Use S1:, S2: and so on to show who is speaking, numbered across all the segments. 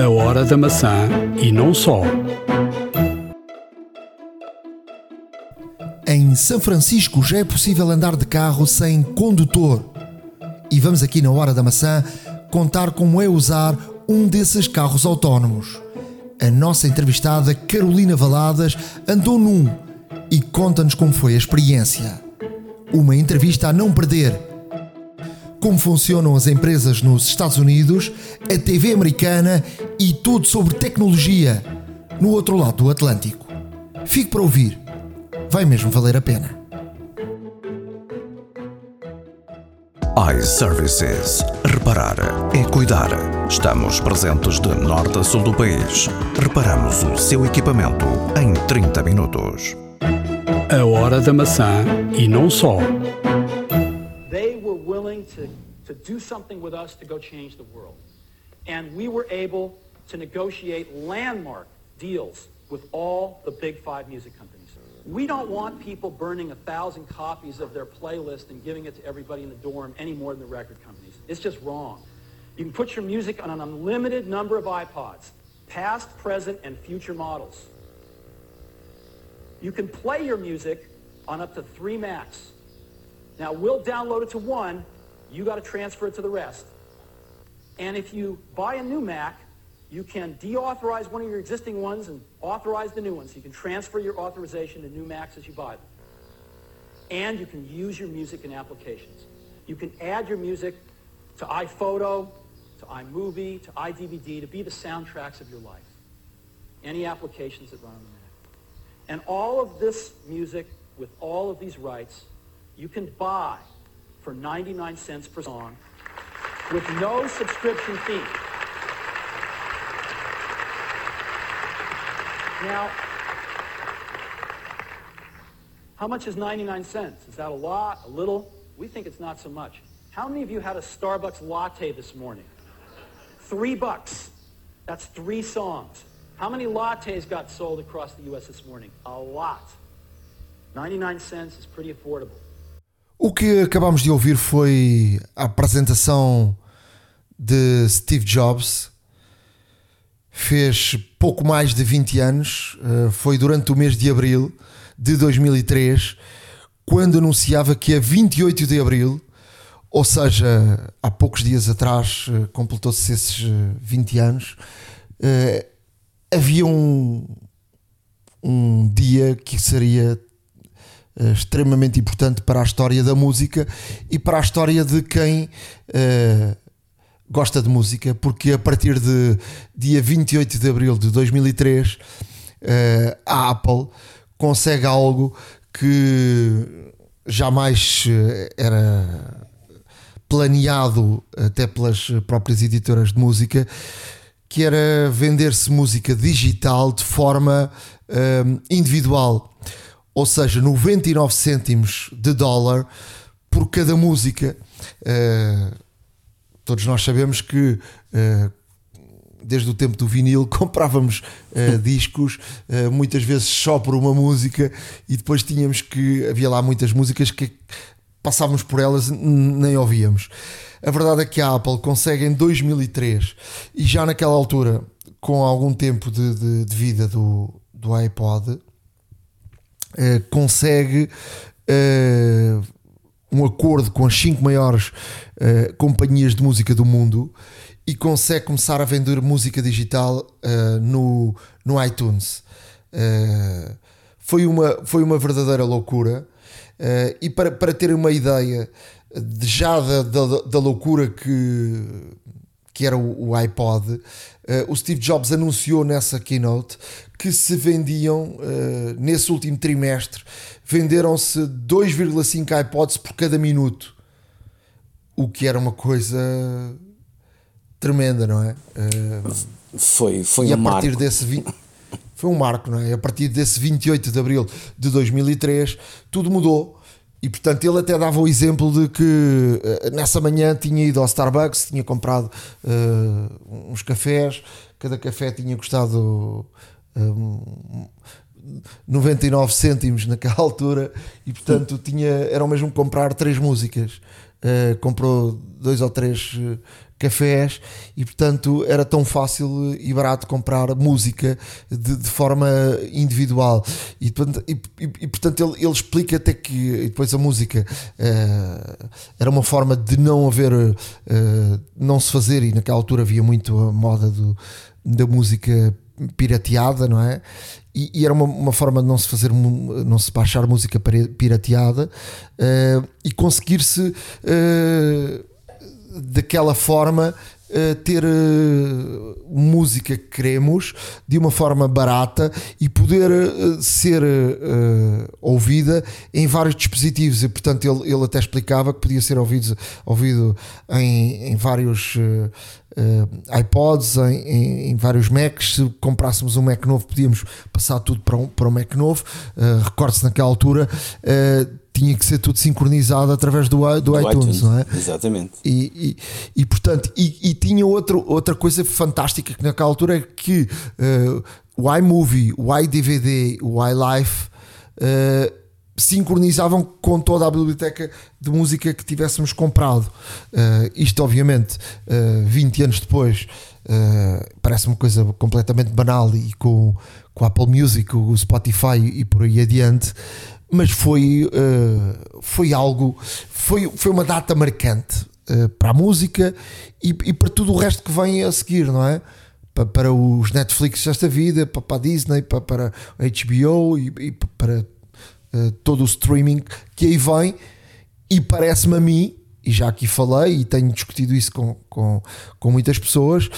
S1: A hora da maçã e não só.
S2: Em São Francisco já é possível andar de carro sem condutor. E vamos aqui na hora da maçã contar como é usar um desses carros autónomos. A nossa entrevistada Carolina Valadas andou num e conta-nos como foi a experiência. Uma entrevista a não perder como funcionam as empresas nos Estados Unidos, a TV americana e tudo sobre tecnologia no outro lado do Atlântico. Fique para ouvir, vai mesmo valer a pena.
S3: iServices. Reparar é cuidar. Estamos presentes de norte a sul do país. Reparamos o seu equipamento em 30 minutos.
S1: A hora da maçã e não só.
S4: To do something with us to go change the world. And we were able to negotiate landmark deals with all the big five music companies. We don't want people burning a thousand copies of their playlist and giving it to everybody in the dorm any more than the record companies. It's just wrong. You can put your music on an unlimited number of iPods, past, present, and future models. You can play your music on up to three Macs. Now, we'll download it to one, you got to transfer it to the rest. And if you buy a new Mac, you can deauthorize one of your existing ones and authorize the new ones. So you can transfer your authorization to new Macs as you buy them. And you can use your music in applications. You can add your music to iPhoto, to iMovie, to iDVD to be the soundtracks of your life. Any applications that run on the Mac. And all of this music with all of these rights, you can buy for 99 cents per song with no subscription fee. Now, how much is 99 cents? Is that a lot, a little? We think it's not so much. How many of you had a Starbucks latte this morning? Three bucks. That's three songs. How many lattes got sold across the U.S. this morning? A lot. 99 cents is pretty affordable.
S2: O que acabamos de ouvir foi a apresentação de Steve Jobs. Fez pouco mais de 20 anos, eh, foi durante o mês de abril de 2003, quando anunciava que a 28 de abril, ou seja, há poucos dias atrás, eh, completou-se esses 20 eh, anos, havia um, um dia que seria uh, extremamente importante para a história da música e para a história de quem uh, gosta de música, porque a partir de dia 28 de abril de 2003 uh, eh, a Apple consegue algo que jamais era planeado até pelas próprias editoras de música, que era vender-se música digital de forma individual ou seja, 99 cêntimos de dólar por cada música. Uh, todos nós sabemos que uh, desde o tempo do vinil comprávamos uh, discos, muitas vezes só por uma música, e depois tínhamos que havia lá muitas músicas que passávamos por elas nem ouvíamos. A verdade é que a Apple consegue em 2003 e já naquela altura, com algum tempo de, de, de vida do, do iPod, uh, consegue uh, um acordo com as cinco maiores uh, companhias de música do mundo e consegue começar a vender música digital no, no iTunes. foi, uma, foi uma verdadeira loucura. e para, para ter uma ideia de, já da, da, da loucura que, que era o, o iPod, o Steve Jobs anunciou nessa keynote que se vendiam, uh, nesse último trimestre, venderam-se 2,5 iPods por cada minuto. O que era uma coisa tremenda, não é? Uh,
S5: foi, foi
S2: e
S5: um
S2: a partir
S5: marco.
S2: desse foi um marco, não é? A partir desse 28 de abril de 2003, tudo mudou. E portanto ele até dava o exemplo de que nessa manhã tinha ido ao Starbucks, tinha comprado uh, uns cafés, cada café tinha custado um, 99 cêntimos naquela altura e portanto tinha, era o mesmo comprar três músicas. Uh, comprou dois ou três uh, cafés e portanto era tão fácil e barato comprar música de, de forma individual. E, e, e, portanto ele, ele, explica até que depois a música uh, era uma forma de não haver uh, não se fazer e naquela altura havia muito a moda do, da música pirateada, não é? E, e, era uma, uma, forma de não se fazer, não se baixar música pirateada uh, e conseguir-se uh, daquela forma uh, ter música que queremos de uma forma barata e poder ser ouvida em vários dispositivos. E, portanto, ele, ele até explicava que podia ser ouvido, ouvido em, em vários uh, iPods, em, em, em, vários Macs. Se comprássemos um Mac novo, podíamos passar tudo para um, para um Mac novo. Uh, Recorde-se naquela altura. Tinha que ser tudo sincronizado através do, do, do iTunes, iTunes, não é?
S5: Exatamente.
S2: E, e, e portanto, e, e, tinha outro, outra coisa fantástica que naquela altura é que uh, o iMovie, o iDVD, o iLife uh, sincronizavam com toda a biblioteca de música que tivéssemos comprado. Uh, isto, obviamente, uh, eh, 20 anos depois, parece uma coisa completamente banal e com, com a Apple Music, o Spotify e por aí adiante, mas foi, foi algo, foi, foi uma data marcante para a música e, e, para tudo o resto que vem a seguir, não é? Para, para os Netflix desta vida, para, para a Disney, para, para a HBO e, e para uh, todo o streaming que aí vem, e parece-me a mim, e já aqui falei e tenho discutido isso com, com, com muitas pessoas,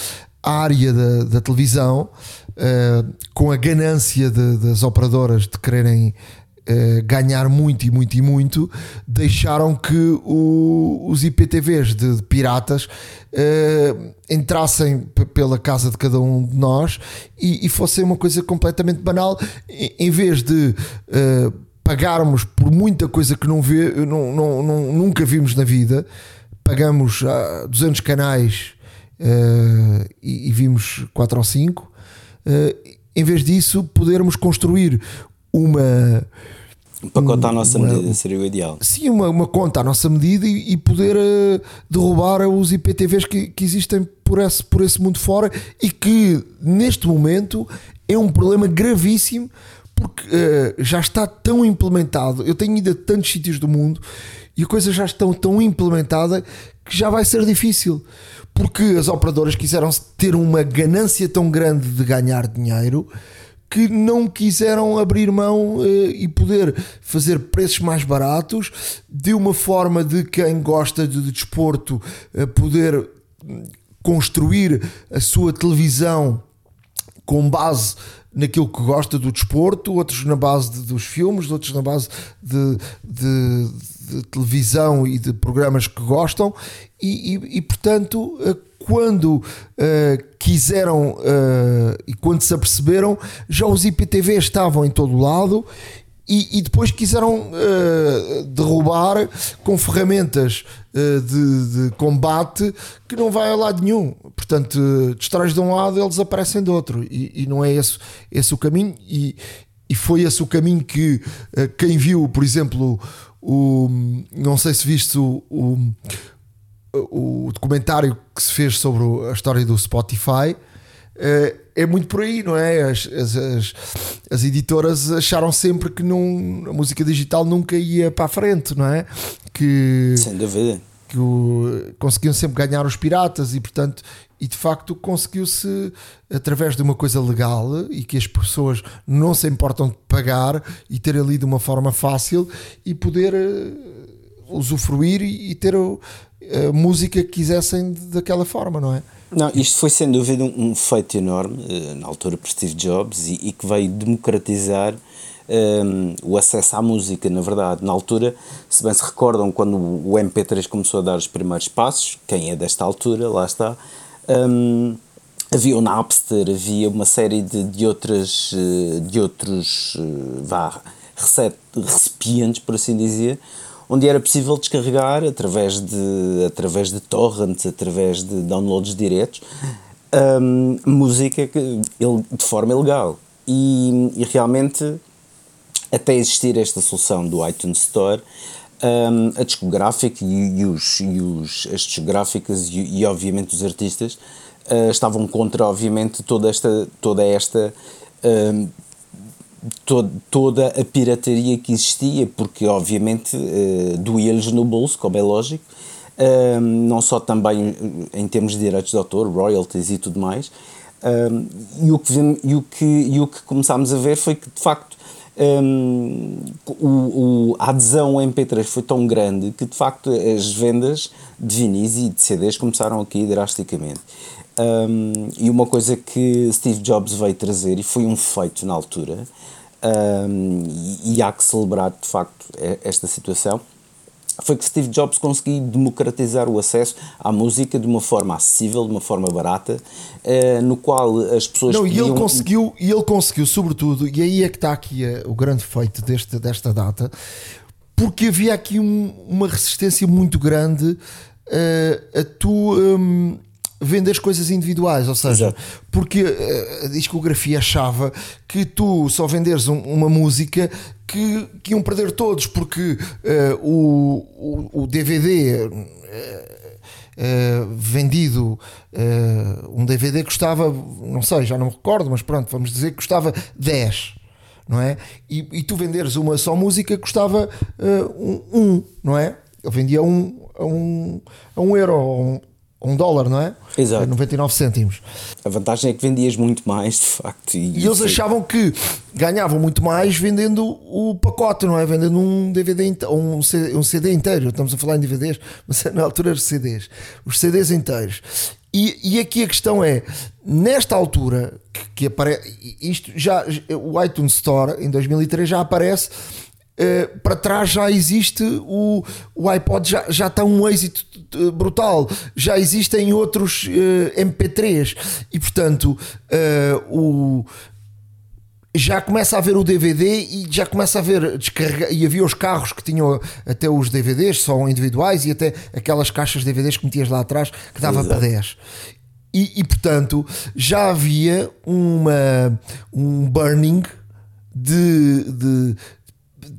S2: a área da, da televisão, uh, com a ganância de, das operadoras de quererem Uh, ganhar muito e muito e muito, deixaram que o, os IPTVs de, de piratas uh, entrassem pela casa de cada um de nós e, e fossem uma coisa completamente banal, em, vez de uh, pagarmos por muita coisa que não vê, não, não, não nunca vimos na vida, pagamos uh, 200 canais uh, e, e, vimos 4 ou 5, uh, eh, em vez disso, podermos construir uma.
S5: Um pacote à nossa uma, medida seria o ideal.
S2: Sim, uma, uma conta à nossa medida e, e poder uh, derrubar os IPTVs que, que existem por esse, por esse mundo fora e que neste momento é um problema gravíssimo porque uh, já está tão implementado. Eu tenho ido a tantos sítios do mundo e a coisa já está tão implementada que já vai ser difícil. Porque as operadoras quiseram ter uma ganância tão grande de ganhar dinheiro que não quiseram abrir mão uh, e poder fazer preços mais baratos de uma forma de quem gosta de, de desporto uh, poder construir a sua televisão com base naquilo que gosta do desporto, outros na base de, dos filmes, outros na base de, de, de, televisão e de programas que gostam, e, e, e portanto, eh, quando uh, quiseram uh, e quando se aperceberam, já os IPTV estavam em todo lado e, e, depois quiseram uh, derrubar com ferramentas uh, de, de, combate que não vai a lado nenhum. Portanto, uh, destróis de um lado, eles aparecem do outro. E, e, não é esse, esse o caminho. E, e foi esse o caminho que uh, quem viu, por exemplo, o, não sei se viste o, o, o documentário que se fez sobre a história do Spotify é muito por aí, não é? As, as, as, as, editoras acharam sempre que não, a música digital nunca ia para a frente, não é? Que,
S5: Sem dúvida.
S2: Que o, conseguiam sempre ganhar os piratas e, portanto, e de facto conseguiu-se através de uma coisa legal e que as pessoas não se importam de pagar e ter ali de uma forma fácil e poder uh, usufruir e, e ter a música que quisessem daquela forma, não é?
S5: Não, isto foi sem dúvida um, um feito enorme, uh, na altura por Steve Jobs, e, e que veio democratizar um, ehm, o acesso à música, na verdade. Na altura, se bem se recordam, quando o MP3 começou a dar os primeiros passos, quem é desta altura, lá está, um, ehm, havia o Napster, havia uma série de, de, outras, eh, de outros uh, vá, recipientes, por assim dizer, onde era possível descarregar através de, através de torrents, através de downloads diretos, um, música que, de forma ilegal. E, e, realmente, até existir esta solução do iTunes Store, um, a discográfica e, e, os, e os, as discográficas e, e obviamente os artistas uh, estavam contra obviamente toda esta toda esta um, to, toda a pirataria que existia porque obviamente uh, doía-lhes no bolso como é lógico não só também em termos de direitos de autor royalties e tudo mais um, e, o que, e, o que, e o que começámos a ver foi que de facto um, o, o, a adesão ao MP3 foi tão grande que de facto as vendas de vinis e de CDs começaram aqui drasticamente. Um, e uma coisa que Steve Jobs veio trazer, e foi um feito na altura, um, e, e há que celebrar de facto esta situação, foi que Steve Jobs conseguiu democratizar o acesso à música de uma forma acessível, de uma forma barata, eh, no qual as pessoas
S2: Não, podiam... e ele conseguiu, e ele conseguiu sobretudo, e aí é que está aqui a, o grande feito deste, desta data, porque havia aqui um, uma resistência muito grande uh, a tu um, vender coisas individuais, ou seja, Exato. porque uh, a discografia achava que tu só venderes um, uma música que, que iam perder todos, porque uh, o, o, o, DVD. Uh, Uh, vendido uh, um DVD custava, não sei, já não me recordo, mas pronto, vamos dizer que custava 10, não é? E, e tu venderes uma só música custava uh, um, um, não é? Ele vendia um, a um, a um euro, um, dólar, não é?
S5: Exato.
S2: 99 cêntimos.
S5: A vantagem é que vendias muito mais, de facto.
S2: E, e eles foi... achavam que ganhavam muito mais vendendo o pacote, não é? Vendendo um DVD, um CD, um CD inteiro. Estamos a falar em DVDs, mas na altura eram CDs. Os CDs inteiros. E, e aqui a questão é, nesta altura, que, que aparece, isto já, o iTunes Store em 2003 já aparece Uh, para trás já existe o, o iPod, já, já está um êxito eh, brutal, já existem outros uh, eh, MP3 e portanto uh, o, já começa a haver o DVD e já começa a haver descarregar. E havia os carros que tinham até os DVDs, só individuais, e até aquelas caixas de DVDs que metias lá atrás que dava Exato. para 10. E, e, portanto já havia uma, um burning de, de,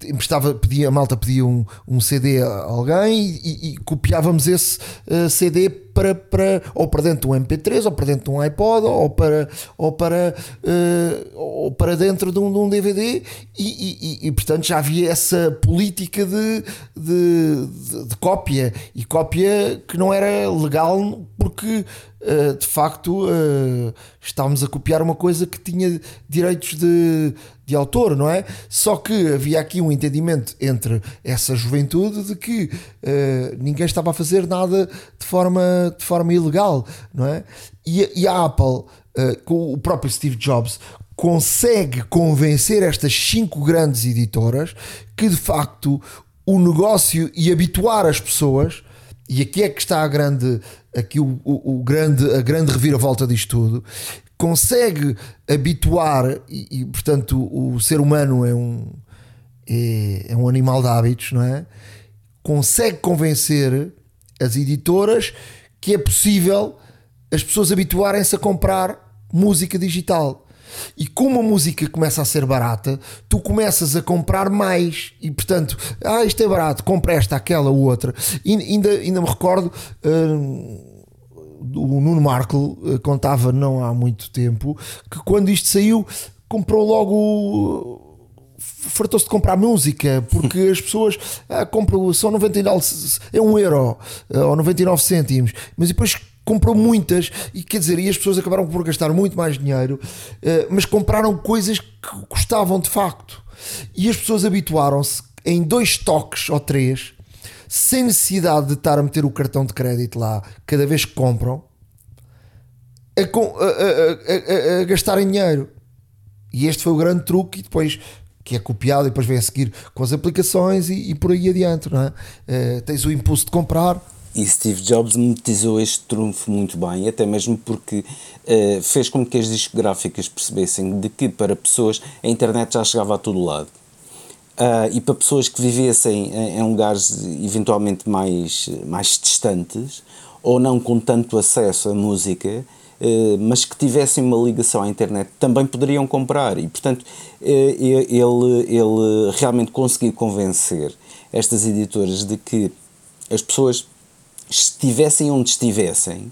S2: emprestava, pedia, a malta pedia um, um CD a alguém e, e copiávamos esse uh, CD para, para, ou para dentro de um MP3, ou para dentro de um iPod, ou para, ou para, uh, ou para dentro de um, de um DVD, e, e, e, portanto já havia essa política de, de, de, de cópia, e cópia que não era legal porque uh, de facto uh, estávamos a copiar uma coisa que tinha direitos de, de autor, não é? Só que havia aqui um entendimento entre essa juventude de que uh, ninguém estava a fazer nada de forma, de forma ilegal, não é? E, e a Apple, uh, com o próprio Steve Jobs, consegue convencer estas cinco grandes editoras que de facto o negócio e habituar as pessoas e aqui é que está a grande aqui o, o, o grande a grande reviravolta disto tudo consegue habituar e, e, portanto o ser humano é um é, é um animal de hábitos não é consegue convencer as editoras que é possível as pessoas habituarem-se a comprar música digital. E como a música começa a ser barata, tu começas a comprar mais. E portanto, ah, isto é barato, compra esta, aquela, outra. E ainda, ainda me recordo. Uh, o Nuno Markle uh, contava não há muito tempo que quando isto saiu comprou logo fartou-se de comprar música porque as pessoas ah, compram só 99 é um euro ah, ou 99 cêntimos mas depois comprou muitas e quer dizer e as pessoas acabaram por gastar muito mais dinheiro ah, mas compraram coisas que custavam de facto. E as pessoas habituaram-se em dois toques ou três sem necessidade de estar a meter o cartão de crédito lá cada vez que compram a, a, a, a gastarem dinheiro e este foi o grande truque e depois que é copiado e depois vem a seguir com as aplicações e, e por aí adiante, não é? Uh, tens o impulso de comprar.
S5: E Steve Jobs monetizou este trunfo muito bem, até mesmo porque uh, fez com que as discográficas percebessem de que para pessoas a internet já chegava a todo lado. Uh, e para pessoas que vivessem em, em lugares eventualmente mais, mais distantes ou não com tanto acesso à música, eh, mas que tivessem uma ligação à internet também poderiam comprar. E portanto eh, ele, ele realmente conseguiu convencer estas editoras de que as pessoas estivessem onde estivessem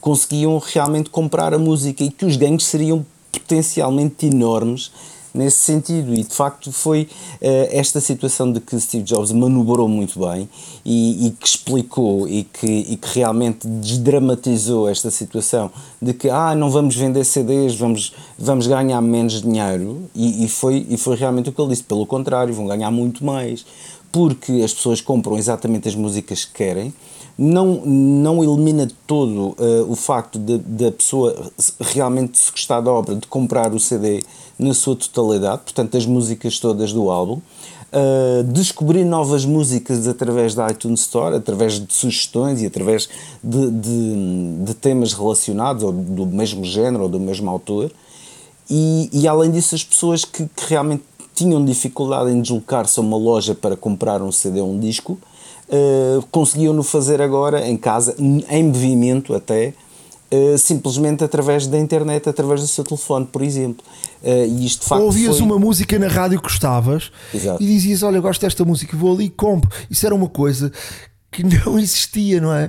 S5: conseguiam realmente comprar a música e que os ganhos seriam potencialmente enormes nesse sentido. E de facto foi uh, esta situação de que Steve Jobs manobrou muito bem e, e que explicou e que, e que, realmente desdramatizou esta situação de que ah, não vamos vender CDs, vamos, vamos ganhar menos dinheiro. E, e, foi, e foi realmente o que ele disse. Pelo contrário, vão ganhar muito mais. Porque as pessoas compram exatamente as músicas que querem não, não elimina todo uh, o facto da pessoa realmente se gostar da obra, de comprar o CD na sua totalidade, portanto, as músicas todas do álbum. Uh, descobrir novas músicas através da iTunes Store, através de sugestões e através de, de, de temas relacionados, ou do mesmo género, ou do mesmo autor. E, e além disso, as pessoas que, que realmente tinham dificuldade em deslocar-se a uma loja para comprar um CD ou um disco, uh, conseguiam-no fazer agora em casa, em movimento até, uh, simplesmente através da internet, através do seu telefone, por exemplo. Uh, e isto, de facto,
S2: Ouvias
S5: foi...
S2: uma música na rádio que gostavas
S5: Exato.
S2: e dizias: Olha, gosto desta música, vou ali e compro. Isso era uma coisa que não existia, não é?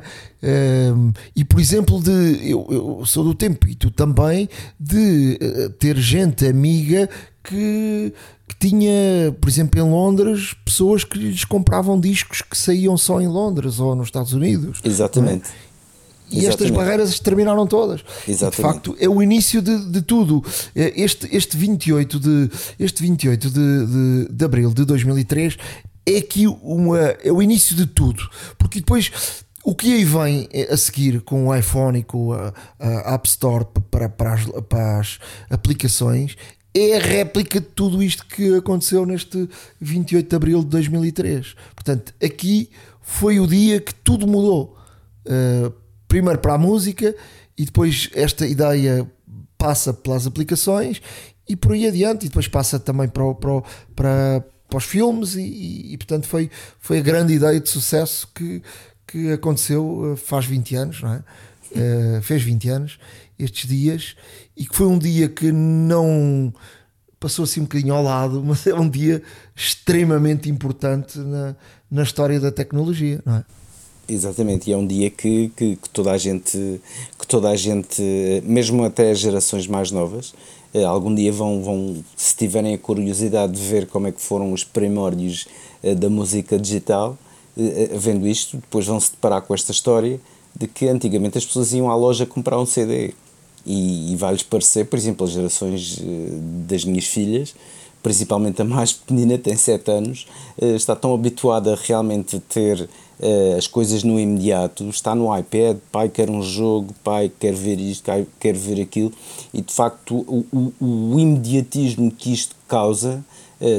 S2: Um, e por exemplo, de eu, eu, sou do tempo e tu também, de uh, ter gente amiga que que tinha, por exemplo, em Londres, pessoas que lhes compravam discos que saíam só em Londres ou nos Estados Unidos.
S5: Exatamente.
S2: É? E Exatamente. estas barreiras terminaram todas.
S5: Exatamente.
S2: de facto, é o início de, de tudo. É, este, este 28, de, este 28 de, de, de abril de 2003 é aqui uma, é o início de tudo. Porque depois o que aí vem a seguir com o iPhone e com a, a App Store para, para, as, para as aplicações é a réplica de tudo isto que aconteceu neste 28 de abril de 2003. Portanto, aqui foi o dia que tudo mudou. Uh, primeiro para a música e depois esta ideia passa pelas aplicações e por aí adiante, e depois passa também para, para, para, para os filmes, e, e, e, portanto foi, foi a grande ideia de sucesso que, que aconteceu uh, faz 20 anos, não é? Uh, fez 20 anos estes dias e que foi um dia que não passou assim um bocadinho ao lado, mas é um dia extremamente importante na, na história da tecnologia, não é?
S5: Exatamente, e é um dia que, que, que, toda a gente, que toda a gente, mesmo até as gerações mais novas, eh, algum dia vão, vão, se tiverem a curiosidade de ver como é que foram os primórdios eh, da música digital, eh, vendo isto, depois vão se deparar com esta história de que antigamente as pessoas iam à loja comprar um CD e, e vai-lhes parecer, por exemplo, as gerações das minhas filhas, principalmente a mais pequenina, tem 7 anos, está tão habituada a realmente ter as coisas no imediato, está no iPad, pai quer um jogo, pai quer ver isto, pai quer ver aquilo, e de facto o, o, o imediatismo que isto causa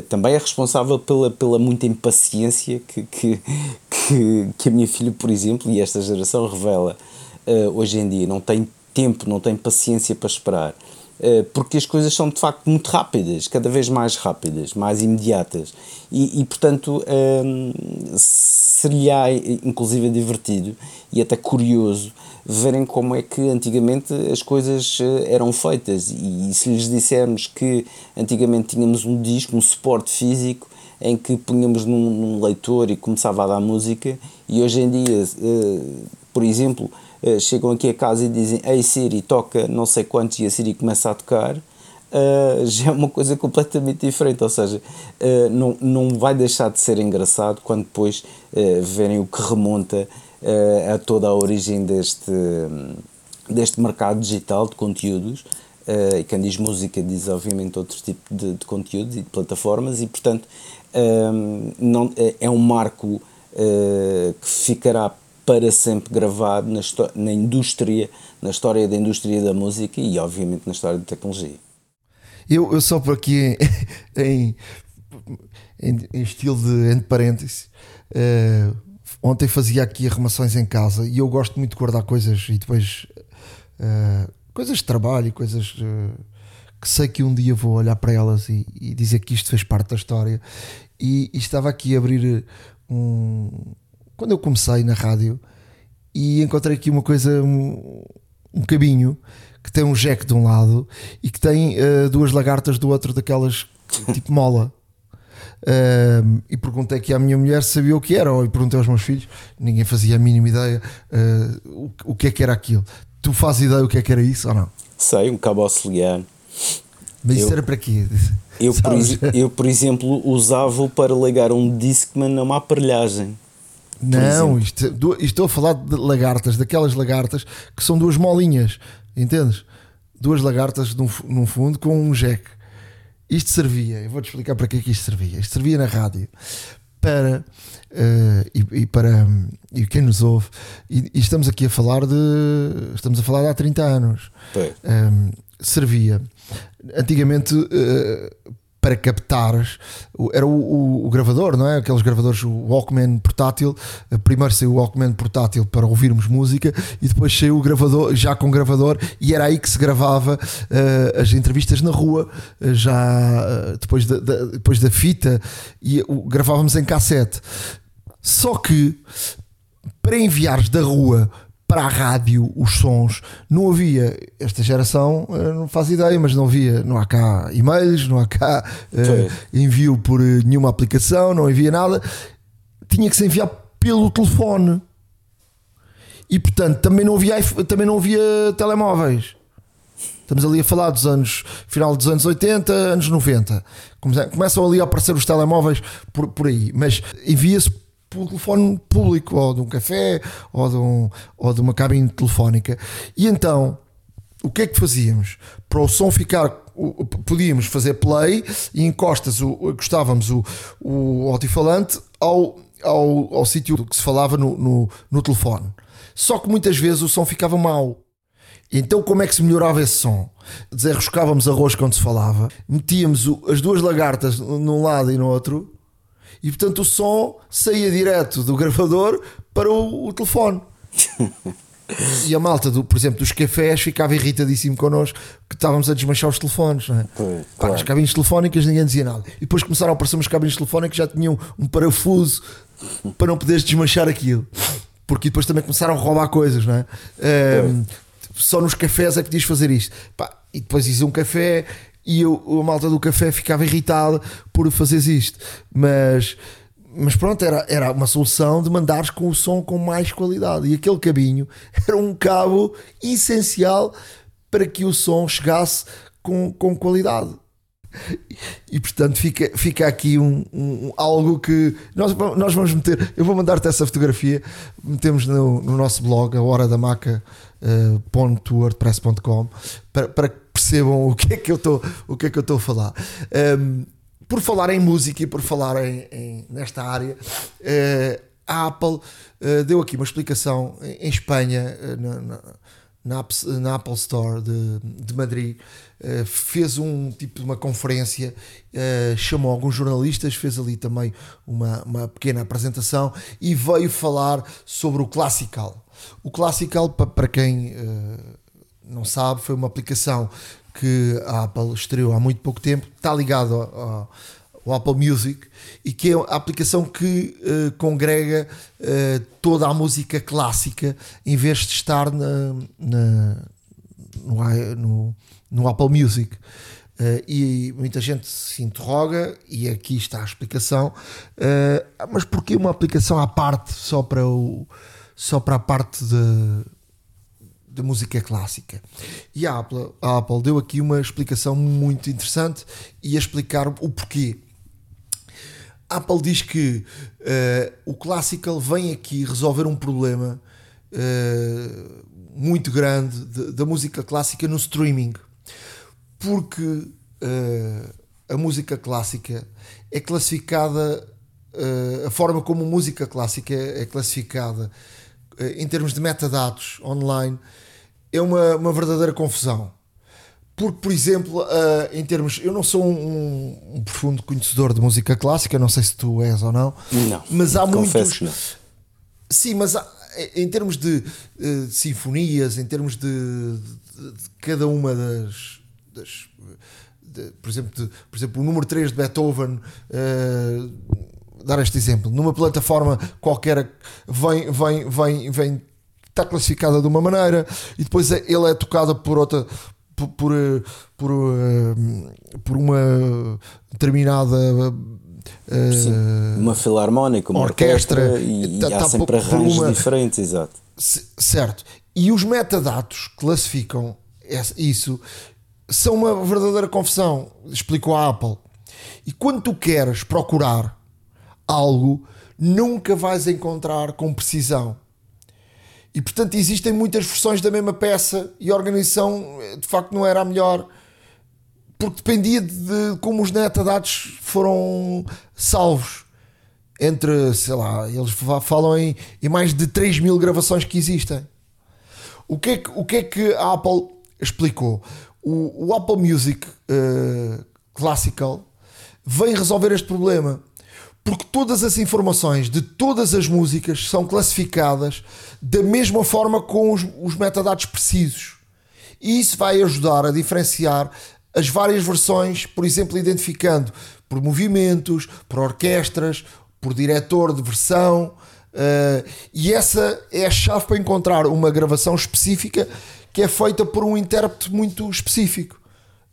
S5: também é responsável pela, pela muita impaciência que, que, que, que a minha filha, por exemplo, e esta geração revela hoje em dia, não tem tempo, não tem paciência para esperar. Eh, porque as coisas são de facto muito rápidas, cada vez mais rápidas, mais imediatas. E, e portanto, um, ehm, seria inclusive divertido e até curioso verem como é que antigamente as coisas eh, eram feitas. E, e se lhes dissermos que antigamente tínhamos um disco, um suporte físico em que punhamos num, num leitor e começava a dar música, e hoje em dia, uh, por exemplo uh, chegam aqui a casa e dizem Ei Siri, toca não sei quantos e a Siri começa a tocar, uh, já é uma coisa completamente diferente. Ou seja, uh, não, não vai deixar de ser engraçado quando depois verem o que remonta a toda a origem deste, deste mercado digital de conteúdos. e quem diz música diz obviamente outro tipo de, de conteúdos e de plataformas, e portanto não, é, é um marco que ficará para sempre gravado na, na indústria, na história da indústria da música e, obviamente, na história da tecnologia.
S2: Eu, eu só por aqui em, em, em estilo de entre parênteses, uh, ontem fazia aqui arrumações em casa e eu gosto muito de guardar coisas e depois uh, coisas de trabalho, coisas uh, que sei que um dia vou olhar para elas e, e dizer que isto fez parte da história. E, e estava aqui a abrir um quando eu comecei na rádio e encontrei aqui uma coisa, um cabinho que tem um jack de um lado e que tem uh, duas lagartas do outro, daquelas tipo mola. Uh, e perguntei aqui à minha mulher se sabia o que era, ou e perguntei aos meus filhos, ninguém fazia a mínima ideia uh, o, o que é que era aquilo. Tu fazes ideia o que é que era isso ou não?
S5: Sei, um cabo auxiliar.
S2: Mas isso era para quê?
S5: Eu por, eu, por exemplo, usava-o para ligar um Discman a uma aparelhagem.
S2: Não, isto, isto, estou a falar de lagartas, daquelas lagartas que são duas molinhas, entendes? Duas lagartas num, num fundo com um jack. Isto servia, eu vou-te explicar para que é que isto servia. Isto servia na rádio para uh, e, e, para e quem nos ouve, e, e, estamos aqui a falar de estamos a falar de há 30 anos. Um, servia antigamente uh, para captares era o, o, o, gravador, não é? Aqueles gravadores, o Walkman portátil. Primeiro saiu o Walkman portátil para ouvirmos música e depois saiu o gravador, já com gravador, e era aí que se gravava uh, as entrevistas na rua, uh, já uh, depois, da, da, depois da fita, e gravávamos em cassete. Só que para enviares da rua para a rádio os sons. Não havia, esta geração eh, não faz ideia, mas não havia, não há cá e-mails, não há cá uh, envio por eh, nenhuma aplicação, não havia nada. Tinha que se enviar pelo telefone. E portanto também não havia, também não havia telemóveis. Estamos ali a falar dos anos, final dos anos 80, anos 90. Começam ali a aparecer os telemóveis por, por aí, mas envia-se pelo telefone público, ou de um café, ou de, um, ou de uma cabine telefónica. E então, o que é que fazíamos? Para o som ficar. Podíamos fazer play e encostas, o, encostávamos o, o altifalante ao, ao, ao sítio que se falava no, no, no telefone. Só que muitas vezes o som ficava mau. Então, como é que se melhorava esse som? Desenroscávamos arroz quando se falava, metíamos as duas lagartas num lado e no outro e portanto o som saía direto do gravador para o, o telefone. E a malta, do, por exemplo, dos cafés ficava irritadíssimo connosco que estávamos a desmanchar os telefones. Não é? Pois, claro. As cabines telefónicas ninguém dizia nada. E depois começaram a aparecer umas cabines telefónicas que já tinham um parafuso para não poderes desmanchar aquilo. Porque depois também começaram a roubar coisas, não é? Um, só nos cafés é que podias fazer isto. Pá, e depois ia um café e eu, a malta do café ficava irritada por fazeres isto. Mas, mas pronto, era, era uma solução de mandares com o som com mais qualidade. E aquele cabinho era um cabo essencial para que o som chegasse com, com qualidade. E portanto fica, fica aqui um, um, algo que nós, nós vamos meter. Eu vou mandar-te essa fotografia, metemos no, no nosso blog, a hora da maca. Uh, para, para percebam o que é que eu estou o que é que eu estou a falar. Um, por falar em música e por falar em, em nesta área, uh, a Apple uh, deu aqui uma explicação em, em Espanha, uh, na, na, na, na, Apple Store de, de Madrid, fez um tipo de uma conferência, chamou alguns jornalistas, fez ali também uma, uma pequena apresentação e veio falar sobre o Classical. O Classical, para quem não sabe, foi uma aplicação que a Apple estreou há muito pouco tempo, está ligado ao, Apple Music e que é a aplicação que uh, congrega uh, toda a música clássica em vez de estar na, na no, no, no, Apple Music. Uh, e muita gente se interroga, e aqui está a explicação, mas porquê uma aplicação à parte só para, o, só para a parte de da música clássica. E a Apple, a Apple deu aqui uma explicação muito interessante e a explicar o porquê. A Apple diz que uh, o Classical vem aqui resolver um problema uh, muito grande da música clássica no streaming, porque uh, a música clássica é classificada, a forma como música clássica é classificada em termos de metadados online é uma, uma verdadeira confusão. Porque, por exemplo, uh, em termos. Eu não sou um, um, profundo conhecedor de música clássica, não sei se tu és ou não.
S5: Não.
S2: Mas há muitos. Não. Sim, mas há, em termos de uh, sinfonias, em termos de, de, de cada uma das. das de, por, exemplo, de, por exemplo, o número 3 de Beethoven. Uh, dar este exemplo. Numa plataforma qualquer vem, vem, vem, vem está classificada de uma maneira e depois é, ele é tocada por outra por, por, eh, por, eh, por uma determinada eh,
S5: Sim, uma filarmónica, uma orquestra,
S2: orquestra,
S5: e,
S2: tá-
S5: e há
S2: tá
S5: sempre arranjos
S2: uma-
S5: diferentes, exato.
S2: Certo. E os metadados classificam isso são uma verdadeira confusão, explicou a Apple. E quando tu queres procurar algo, nunca vais encontrar com precisão. E portanto existem muitas versões da mesma peça e a organização eh, de facto não era a melhor porque dependia de como os metadados foram salvos entre, sei lá, eles fa- falam em, em mais de 3 mil gravações que existem. O que é que, o que, é que a Apple explicou? O, o Apple Music eh, Classical vem resolver este problema porque todas as informações de todas as músicas são classificadas da mesma forma com os, os metadados precisos. E isso vai ajudar a diferenciar as várias versões, por exemplo, identificando por movimentos, por orquestras, por diretor de versão. eh, e essa é a chave para encontrar uma gravação específica que é feita por um intérprete muito específico.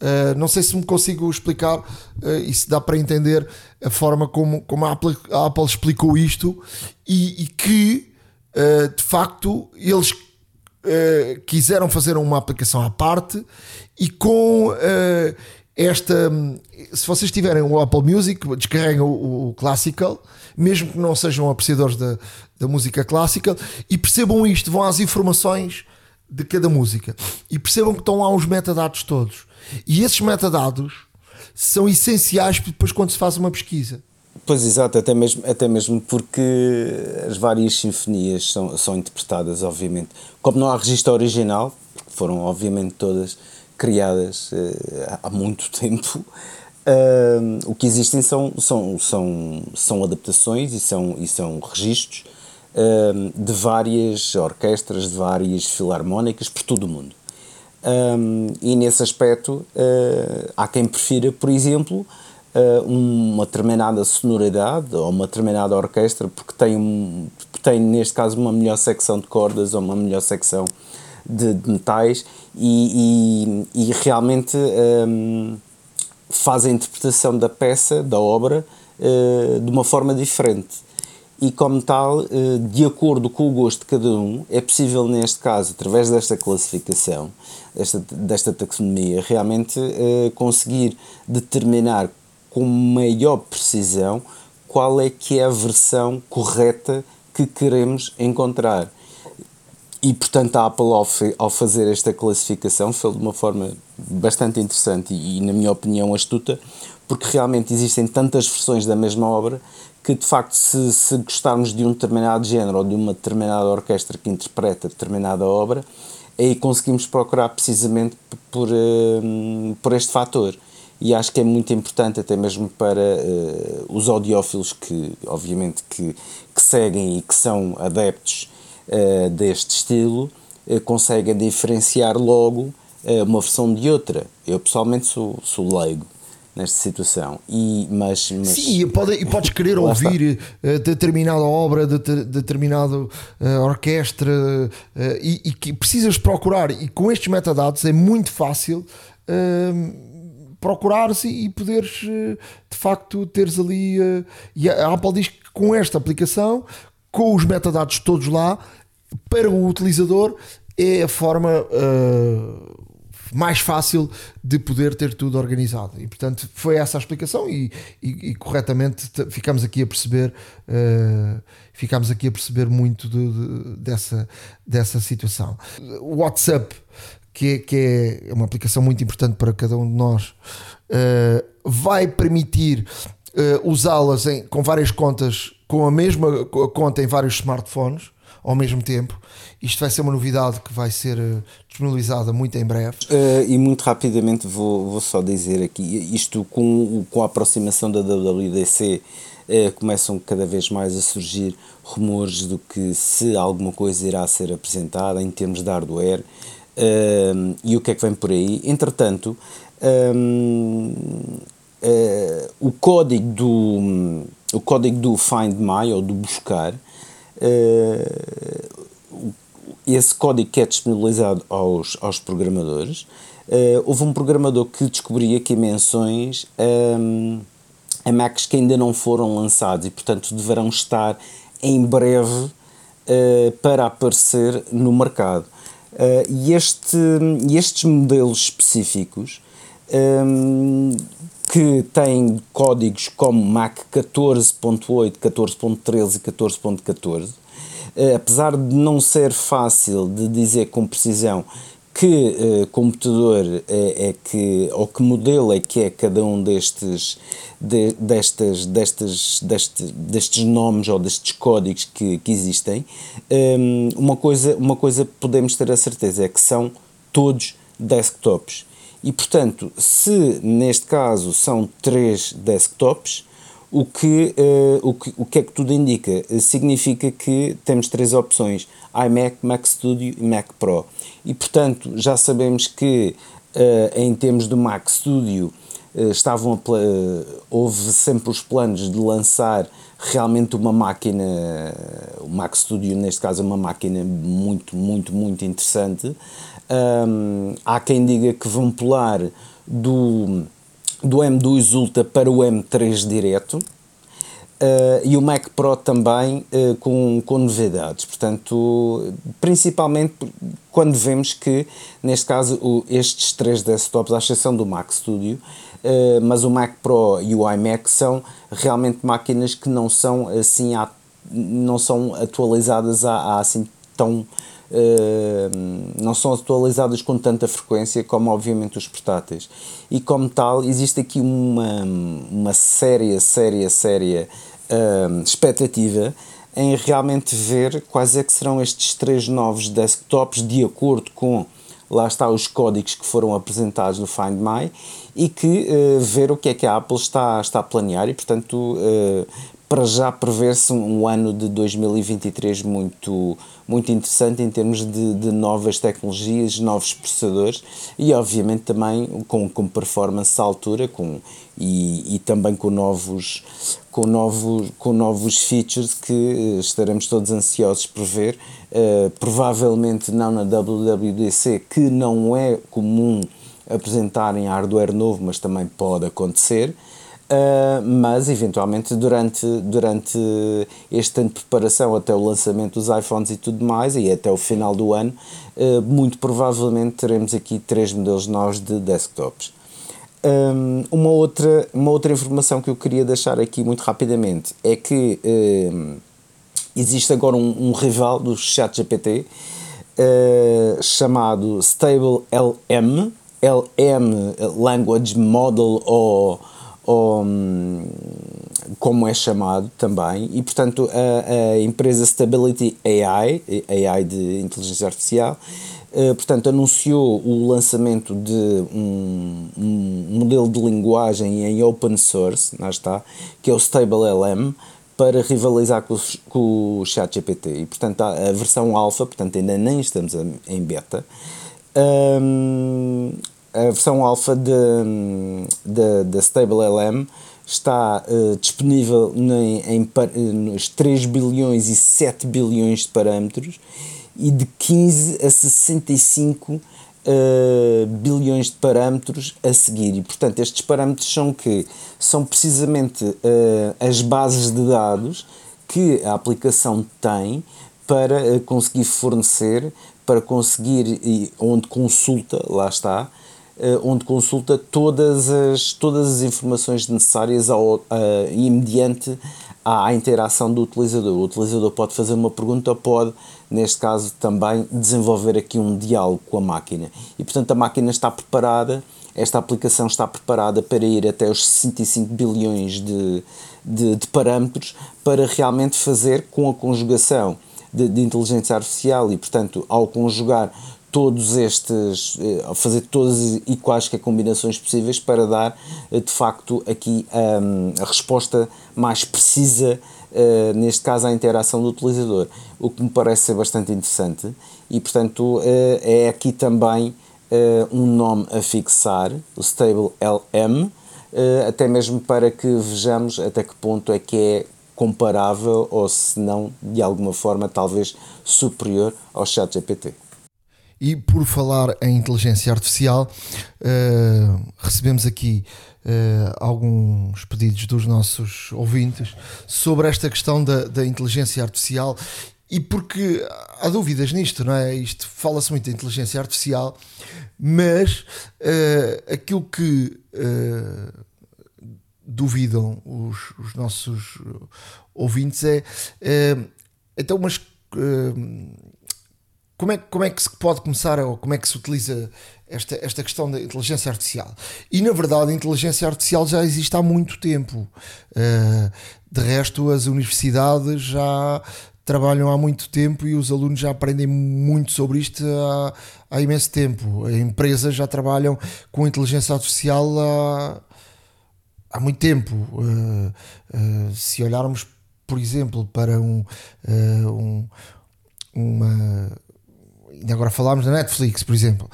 S2: Uh, não sei se me consigo explicar uh, e se dá para entender a forma como, como a, Apple, a Apple explicou isto e, e que uh, de facto eles uh, quiseram fazer uma aplicação à parte e com esta. Se vocês tiverem o Apple Music, descarreguem o, o Classical, mesmo que não sejam apreciadores da, da música clássica, e percebam isto, vão às informações de cada música e percebam que estão lá os metadados todos. E esses metadados são essenciais depois quando se faz uma pesquisa.
S5: Pois exato, até mesmo, até mesmo porque as várias sinfonias são, são interpretadas, obviamente. Como não há registro original, foram obviamente todas criadas uh, há muito tempo, uh, o que existem são, são, são, são adaptações e são, e são registros uh, de várias orquestras, de várias filarmónicas por todo o mundo. Um, e nesse aspecto uh, há quem prefira, por exemplo, uh, uma determinada sonoridade ou uma determinada orquestra porque tem, um, tem neste caso uma melhor secção de cordas ou uma melhor secção de, de metais e, e, e realmente um, faz a interpretação da peça, da obra, uh, de uma forma diferente e, como tal, de acordo com o gosto de cada um, é possível, neste caso, através desta classificação, desta, desta taxonomia, realmente conseguir determinar com maior precisão qual é que é a versão correta que queremos encontrar. E, portanto, a Apple, ao, ao fazer esta classificação, fez de uma forma bastante interessante e, e, na minha opinião, astuta, porque realmente existem tantas versões da mesma obra que de facto se, se, gostarmos de um determinado género ou de uma determinada orquestra que interpreta determinada obra, aí conseguimos procurar precisamente por, uh, por este fator. E acho que é muito importante até mesmo para uh, os audiófilos que, obviamente, que, que seguem e que são adeptos uh, deste estilo, conseguem diferenciar logo uma versão de outra. Eu pessoalmente sou, sou leigo nesta situação. E, mas, mas
S2: Sim, e, pode, e podes querer ouvir uh, determinada obra, de, de, determinada uh, orquestra uh, e, e, que precisas procurar. E com estes metadados é muito fácil procurar-se e poderes de facto teres ali. e a Apple diz que com esta aplicação, com os metadados todos lá, para o utilizador é a forma mais fácil de poder ter tudo organizado. E portanto foi essa a explicação e, e, e corretamente ficamos aqui a perceber uh, ficamos aqui a perceber muito de, de, dessa, dessa situação. O WhatsApp, que que é uma aplicação muito importante para cada um de nós, uh, vai permitir uh, usá-las com várias contas, com a mesma conta em vários smartphones ao mesmo tempo. Isto vai ser uma novidade que vai ser uh, disponibilizada muito em breve.
S5: Uh, e muito rapidamente vou, vou só dizer aqui, isto com, com a aproximação da WWDC uh, começam cada vez mais a surgir rumores do que se alguma coisa irá ser apresentada em termos de hardware e o que é que vem por aí. Entretanto, um, o código do o código do Find My ou do buscar Uh, esse código que é disponibilizado aos, aos programadores. Uh, houve um programador que descobria aqui menções um, a Macs que ainda não foram lançados e, portanto, deverão estar em breve uh, para aparecer no mercado. Uh, e este, estes modelos específicos um, que têm códigos como Mac 14.8, 14.13 e 14.14, uh, apesar de não ser fácil de dizer com precisão que uh, computador é, é, que, ou que modelo é que é cada um destes, de, destas, destas, destes, destes nomes ou destes códigos que, que existem, um, uma, coisa, uma coisa podemos ter a certeza é que são todos desktops. E portanto, se neste caso são três desktops, o que, uh, o, que, o que é que tudo indica? Significa que temos três opções: iMac, Mac Studio e Mac Pro. E portanto, já sabemos que uh, em termos do Mac Studio uh, estavam houve sempre os planos de lançar realmente uma máquina, o Mac Studio neste caso é uma máquina muito, muito, muito interessante. Há quem diga que vão pular do do M2 Ultra para o M3 direto. Uh, e o Mac Pro também uh, com, com novidades, portanto, principalmente quando vemos que, neste caso, o, estes três desktops, à exceção do Mac Studio, uh, mas o Mac Pro e o iMac são realmente máquinas que não são assim, não são atualizadas há, há assim tão não são atualizadas com tanta frequência como obviamente os portáteis. E como tal existe aqui uma, uma séria, séria, séria uh, expectativa em realmente ver quais é que serão estes três novos desktops de acordo com lá está os códigos que foram apresentados no Find My e que uh, ver o que é que a Apple está, está a planear. E portanto uh, para já prevê-se um ano de 2023 muito, muito interessante em termos de, de novas tecnologias, novos processadores e obviamente também com, com performance à altura com, e, e também com novos, com, novos, com novos features que eh, estaremos todos ansiosos por ver. Uh, provavelmente não na WWDC, que não é comum apresentarem hardware novo, mas também pode acontecer. Uh, mas eventualmente durante, durante este ano de preparação até o lançamento dos iPhones e tudo mais e até o final do ano uh, muito provavelmente teremos aqui três modelos novos de desktops. Um, uma, outra, uma outra informação que eu queria deixar aqui muito rapidamente é que um, existe agora um, um rival do ChatGPT uh, chamado Stable LM LM Language Model ou ou, hum, como é chamado também, e portanto a, a, empresa Stability AI, AI de inteligência artificial, uh, portanto anunciou o lançamento de um, um, modelo de linguagem em open source, lá está, que é o Stable LM, para rivalizar com, com o ChatGPT. E portanto a versão alfa, portanto ainda nem estamos em beta, um, a versão alfa da Stable LM está uh, disponível em, em, nos 3 bilhões e 7 bilhões de parâmetros e de 15 a 65 uh, bilhões de parâmetros a seguir. E, portanto, estes parâmetros são que são precisamente uh, as bases de dados que a aplicação tem para conseguir fornecer, para conseguir, onde consulta, lá está, onde consulta todas as, todas as informações necessárias ao, uh, e mediante à, à interação do utilizador. O utilizador pode fazer uma pergunta ou pode, neste caso, também desenvolver aqui um diálogo com a máquina. E, portanto, a máquina está preparada, esta aplicação está preparada para ir até os 65 bilhões de, de, de parâmetros para realmente fazer com a conjugação de, de, inteligência artificial e, portanto, ao conjugar todos estes, eh, fazer todas e quaisquer combinações possíveis para dar eh, de facto aqui um, a resposta mais precisa, uh, neste caso à interação do utilizador, o que me parece ser bastante interessante e portanto é aqui também um nome a fixar, o Stable LM, até mesmo para que vejamos até que ponto é que é comparável ou se não de alguma forma talvez superior ao chat GPT.
S2: E por falar em inteligência artificial, uh, recebemos aqui uh, alguns pedidos dos nossos ouvintes sobre esta questão da, da inteligência artificial e porque há dúvidas nisto, não é? Isto fala-se muito de inteligência artificial, mas uh, aquilo que duvidam os, os, nossos ouvintes é então, mas como é, como é que se pode começar ou como é que se utiliza esta, esta questão da inteligência artificial? E na verdade, a inteligência artificial já existe há muito tempo. de resto, as universidades já trabalham há muito tempo e os alunos já aprendem muito sobre isto há, há imenso tempo. As empresas já trabalham com inteligência artificial há, há muito tempo. Uh, uh, se olharmos, por exemplo, para um, um uma. Agora falámos da Netflix, por exemplo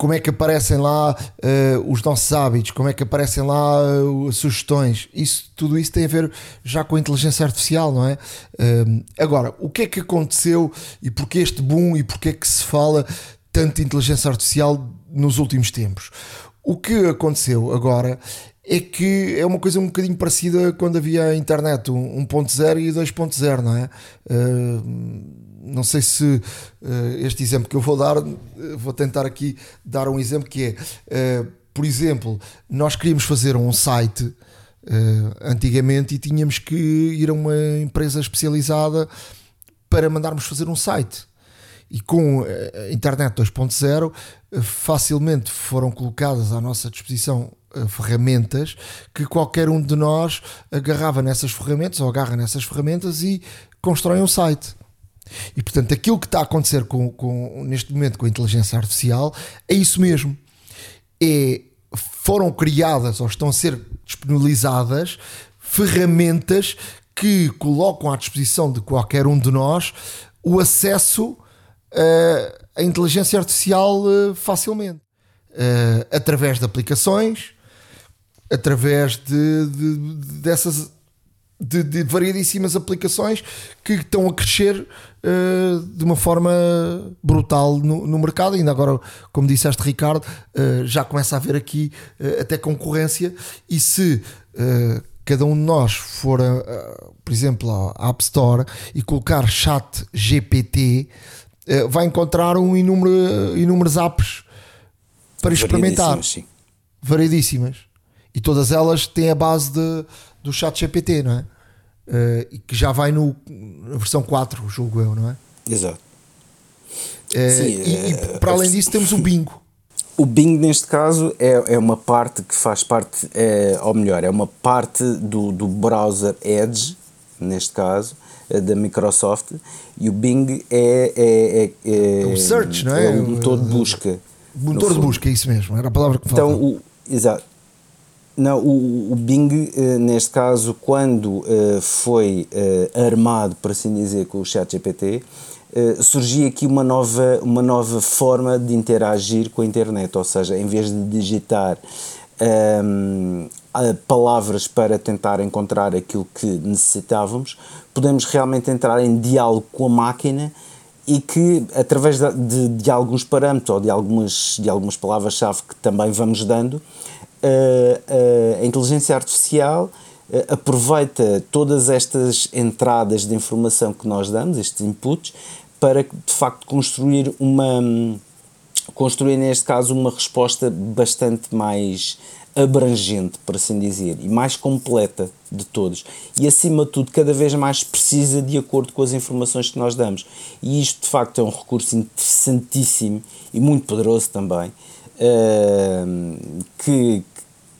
S2: como é que aparecem lá uh, os nossos hábitos, como é que aparecem lá uh, sugestões. Isso, tudo isso tem a ver já com a inteligência artificial, não é? Uh, agora, o que é que aconteceu e porquê este boom e porquê que se fala tanto de inteligência artificial nos últimos tempos? O que aconteceu agora é que é uma coisa um bocadinho parecida quando havia a internet 1.0 e 2.0, não é? Não sei se uh, este exemplo que eu vou dar, uh, vou tentar aqui dar um exemplo que é, uh, por exemplo, nós queríamos fazer um site antigamente e tínhamos que ir a uma empresa especializada para mandarmos fazer um site. E com a internet 2.0 facilmente foram colocadas à nossa disposição ferramentas que qualquer um de nós agarrava nessas ferramentas ou agarra nessas ferramentas e constrói um site. E portanto, aquilo que está a acontecer com, com, neste momento com a inteligência artificial é isso mesmo. É, foram criadas ou estão a ser disponibilizadas ferramentas que colocam à disposição de qualquer um de nós o acesso uh, à inteligência artificial uh, facilmente. Uh, através de aplicações, através de, de, dessas de, de, variedíssimas aplicações que estão a crescer uh, de uma forma brutal no, no, mercado. Ainda agora, como disseste, Ricardo, uh, já começa a haver aqui uh, até concorrência. E se cada um de nós for, por exemplo, à App Store e colocar chat GPT, vai encontrar um inúmero, inúmeros apps para experimentar. Variedíssimas, variedíssimas. E todas elas têm a base de do chat GPT, não é? Uh, que já vai no, na versão 4, julgo eu, não é?
S5: Exato.
S2: Uh, Sim, e, é, e, para além disso temos o bingo.
S5: O Bing, neste caso, é, é uma parte que faz parte, é, ou melhor, é uma parte do, do browser Edge, neste caso, é da Microsoft, e o Bing é. é,
S2: é, é o search, não é?
S5: É o motor de busca.
S2: Motor de busca, é isso mesmo, era a palavra que
S5: faltava. Então, o, exato. Não, o, o Bing, eh, neste caso, quando eh, foi eh, armado, por assim dizer, com o ChatGPT, surgia aqui uma nova, uma nova forma de interagir com a internet, ou seja, em vez de digitar ehm, palavras para tentar encontrar aquilo que necessitávamos, podemos realmente entrar em diálogo com a máquina e que através de, de, de alguns parâmetros ou de algumas, de algumas palavras-chave que também vamos dando, a, inteligência artificial aproveita todas estas entradas de informação que nós damos, estes inputs, para de facto construir uma construir neste caso uma resposta bastante mais abrangente, por assim dizer, e mais completa de todos. E acima de tudo, cada vez mais precisa de acordo com as informações que nós damos. E isto de facto é um recurso interessantíssimo e muito poderoso também, que,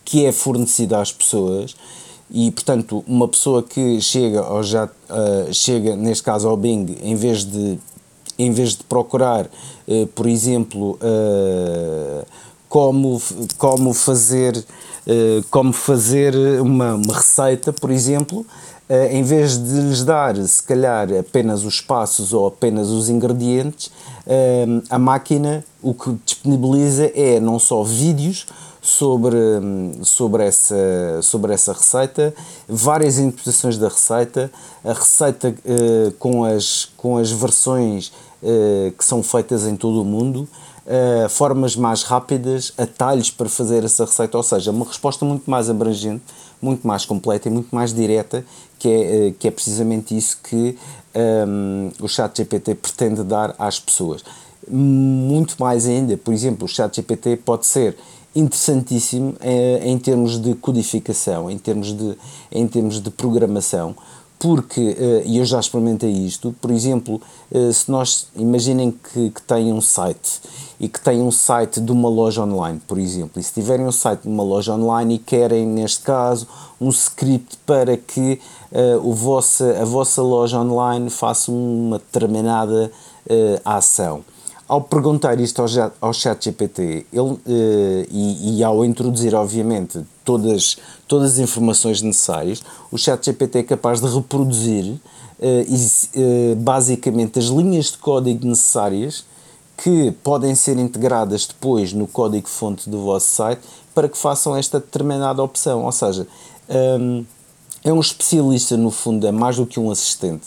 S5: que é fornecido às pessoas e portanto uma pessoa que chega ou já uh, chega neste caso ao Bing em vez de em vez de procurar uh, por exemplo uh, como como fazer como fazer uma, uma receita por exemplo em vez de lhes dar, se calhar, apenas os passos ou apenas os ingredientes, uh, a máquina o que disponibiliza é não só vídeos sobre, sobre, essa, sobre essa receita, várias interpretações da receita, a receita uh, com, as, com as versões que são feitas em todo o mundo, formas mais rápidas, atalhos para fazer essa receita, ou seja, uma resposta muito mais abrangente, muito mais completa e muito mais direta, que é, eh, que é precisamente isso que um, o chat GPT pretende dar às pessoas. Muito mais ainda, por exemplo, o chat GPT pode ser interessantíssimo eh, em termos de codificação, em termos de, em termos de programação, porque, eh, e eu já experimentei isto, por exemplo, eh, se nós imaginem que, que têm um site e que têm um site de uma loja online, por exemplo, e se tiverem um site de uma loja online e querem, neste caso, um script para que uh, o vossa, a vossa loja online faça uma determinada uh, ação ao perguntar isto ao, ao chat GPT ele, uh, e, e, ao introduzir, obviamente, todas, todas as informações necessárias, o chat GPT é capaz de reproduzir uh, uh, basicamente as linhas de código necessárias que podem ser integradas depois no código-fonte do vosso site para que façam esta determinada opção. Ou seja, um, é um especialista, no fundo, é mais do que um assistente.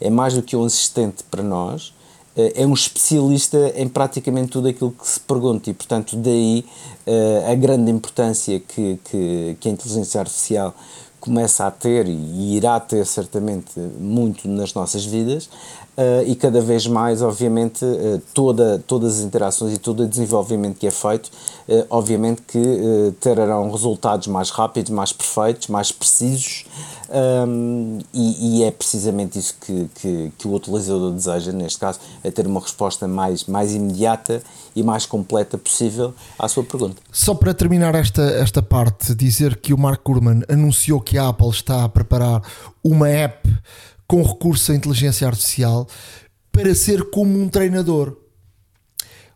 S5: É mais do que um assistente para nós é um especialista em praticamente tudo aquilo que se pergunta e, portanto, daí uh, a grande importância que, que, que, a inteligência artificial começa a ter e irá ter certamente muito nas nossas vidas uh, e cada vez mais, obviamente, uh, toda, todas as interações e todo o desenvolvimento que é feito, uh, obviamente que terão resultados mais rápidos, mais perfeitos, mais precisos um, e, e, é precisamente isso que, que, que, o utilizador deseja, neste caso, é ter uma resposta mais, mais imediata e mais completa possível à sua pergunta.
S2: Só para terminar esta, esta parte, dizer que o Mark Gurman anunciou que a Apple está a preparar uma app com recurso à inteligência artificial para ser como um treinador.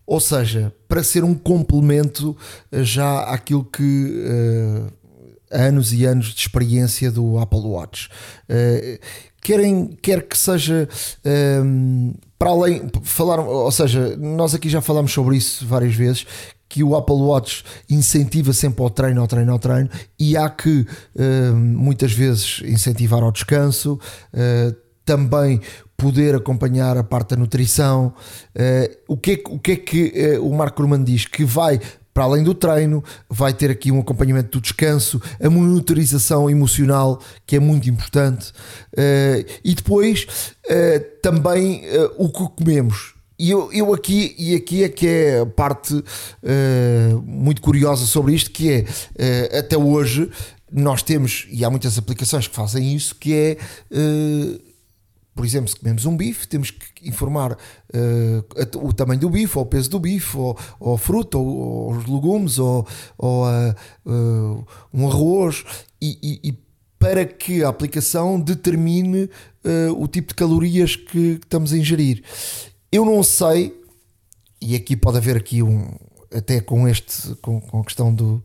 S2: Ou seja, para ser um complemento eh, já àquilo que uh, anos e anos de experiência do Apple Watch. Uh, querem, quer que seja um, ehm, para além, falar, ou seja, nós aqui já falamos sobre isso várias vezes, que o Apple Watch incentiva sempre ao treino, ao treino, ao treino, e há que uh, muitas vezes incentivar ao descanso, uh, também poder acompanhar a parte da nutrição. O, que é, o que é que o Marco Ruman diz? Que vai para além do treino, vai ter aqui um acompanhamento do descanso, a monitorização emocional, que é muito importante, e depois também o que comemos e eu, eu aqui, e aqui é que é a parte uh, muito curiosa sobre isto, que é, uh, até hoje, nós temos, e há muitas aplicações que fazem isso, que é, uh, por exemplo, se comemos um bife, temos que informar o tamanho do bife, ou o peso do bife, ou, ou a fruta, ou, ou os legumes, ou, ou um arroz, e, e, e para que a aplicação determine o tipo de calorias que estamos a ingerir. Eu não sei, e aqui pode haver aqui um, até com este, com, com a questão do,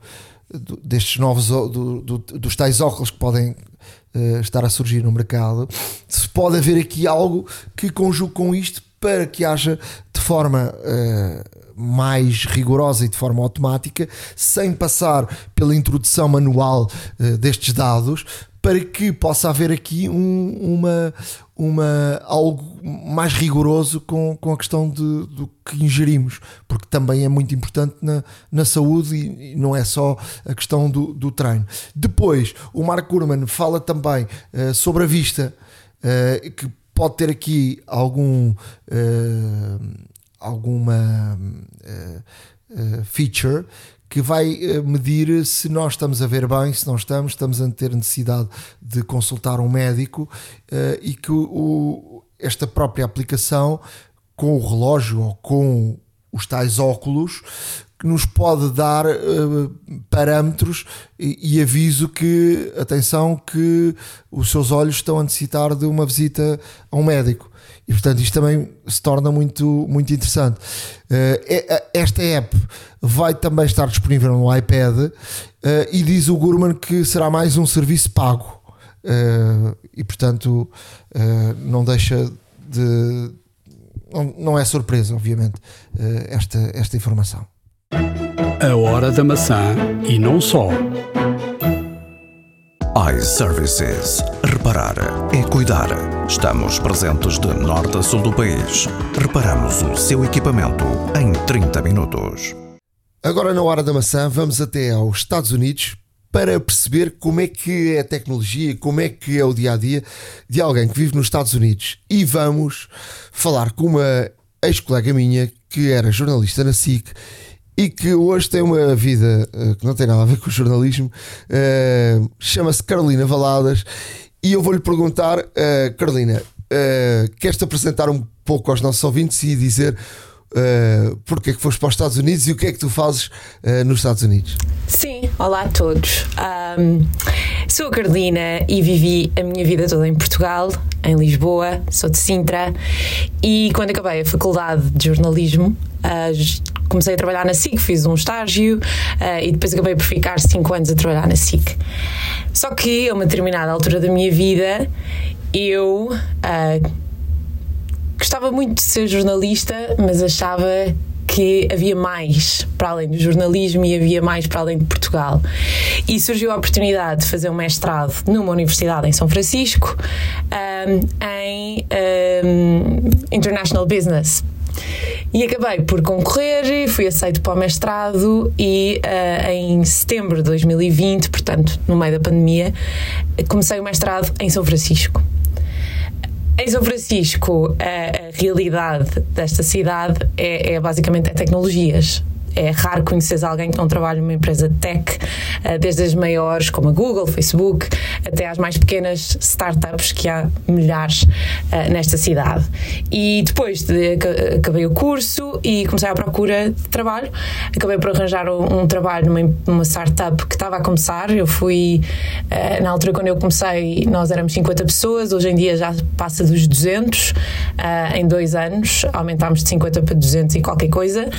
S2: do destes novos, do, do, dos tais óculos que podem uh, estar a surgir no mercado, se pode haver aqui algo que conjugue com isto para que haja de forma uh, mais rigorosa e de forma automática, sem passar pela introdução manual uh, destes dados, para que possa haver aqui um, uma, uma, algo mais rigoroso com, com a questão de, do que ingerimos, porque também é muito importante na, na saúde e, e não é só a questão do, do treino. Depois, o Mark Gurman fala também uh, sobre a vista, uh, que pode ter aqui algum, uh, alguma feature que vai eh, medir se nós estamos a ver bem, se não estamos, estamos a ter necessidade de consultar um médico uh, e que o, esta própria aplicação, com o relógio ou com os tais óculos, que nos pode dar uh, parâmetros e, e, aviso que, atenção, que os seus olhos estão a necessitar de uma visita a um médico. E portanto isto também se torna muito, muito interessante. Uh, esta app vai também estar disponível no iPad uh, e diz o Gurman que será mais um serviço pago. e portanto não deixa de. Não, é surpresa, obviamente, esta, esta informação.
S1: A hora da maçã e não só
S3: iServices. Reparar é cuidar. Estamos presentes de norte a sul do país. Reparamos o seu equipamento em 30 minutos.
S2: Agora, na hora da maçã, vamos até aos Estados Unidos para perceber como é que é a tecnologia, como é que é o dia a dia de alguém que vive nos Estados Unidos. E vamos falar com uma ex-colega minha que era jornalista na SIC e que hoje tem uma vida uh, que não tem nada a ver com o jornalismo, uh, chama-se Carolina Valadas. E eu vou-lhe perguntar, uh, Carolina, queres-te apresentar um pouco aos nossos ouvintes e dizer porque é que foste para os Estados Unidos e o que é que tu fazes nos Estados Unidos?
S6: Sim, olá a todos. Um, sou a Carolina e vivi a minha vida toda em Portugal, em Lisboa, sou de Sintra e quando acabei a faculdade de jornalismo uh, comecei a trabalhar na SIC, fiz um estágio uh, e depois acabei por ficar 5 anos a trabalhar na SIC. Só que a uma determinada altura da minha vida eu uh, gostava muito de ser jornalista, mas achava que havia mais para além do jornalismo e havia mais para além de Portugal. E surgiu a oportunidade de fazer um mestrado numa universidade em São Francisco, um, em um, International Business. E acabei por concorrer, fui aceito para o mestrado e uh, em setembro de 2020, portanto, no meio da pandemia, comecei o mestrado em São Francisco. Em São Francisco, a, a realidade desta cidade é, é basicamente é tecnologias é raro conhecer alguém que não trabalha numa empresa de tech, eh, desde as maiores como a Google, Facebook, até às mais pequenas startups que há milhares eh, nesta cidade. E depois de, acabei o curso e comecei à procura de trabalho. Acabei por arranjar um, um trabalho numa, numa, startup que estava a começar. Eu fui, eh, na altura quando eu comecei, nós éramos 50 pessoas, hoje em dia já passa dos 200 em dois anos, aumentámos de 50 para 200 e qualquer coisa.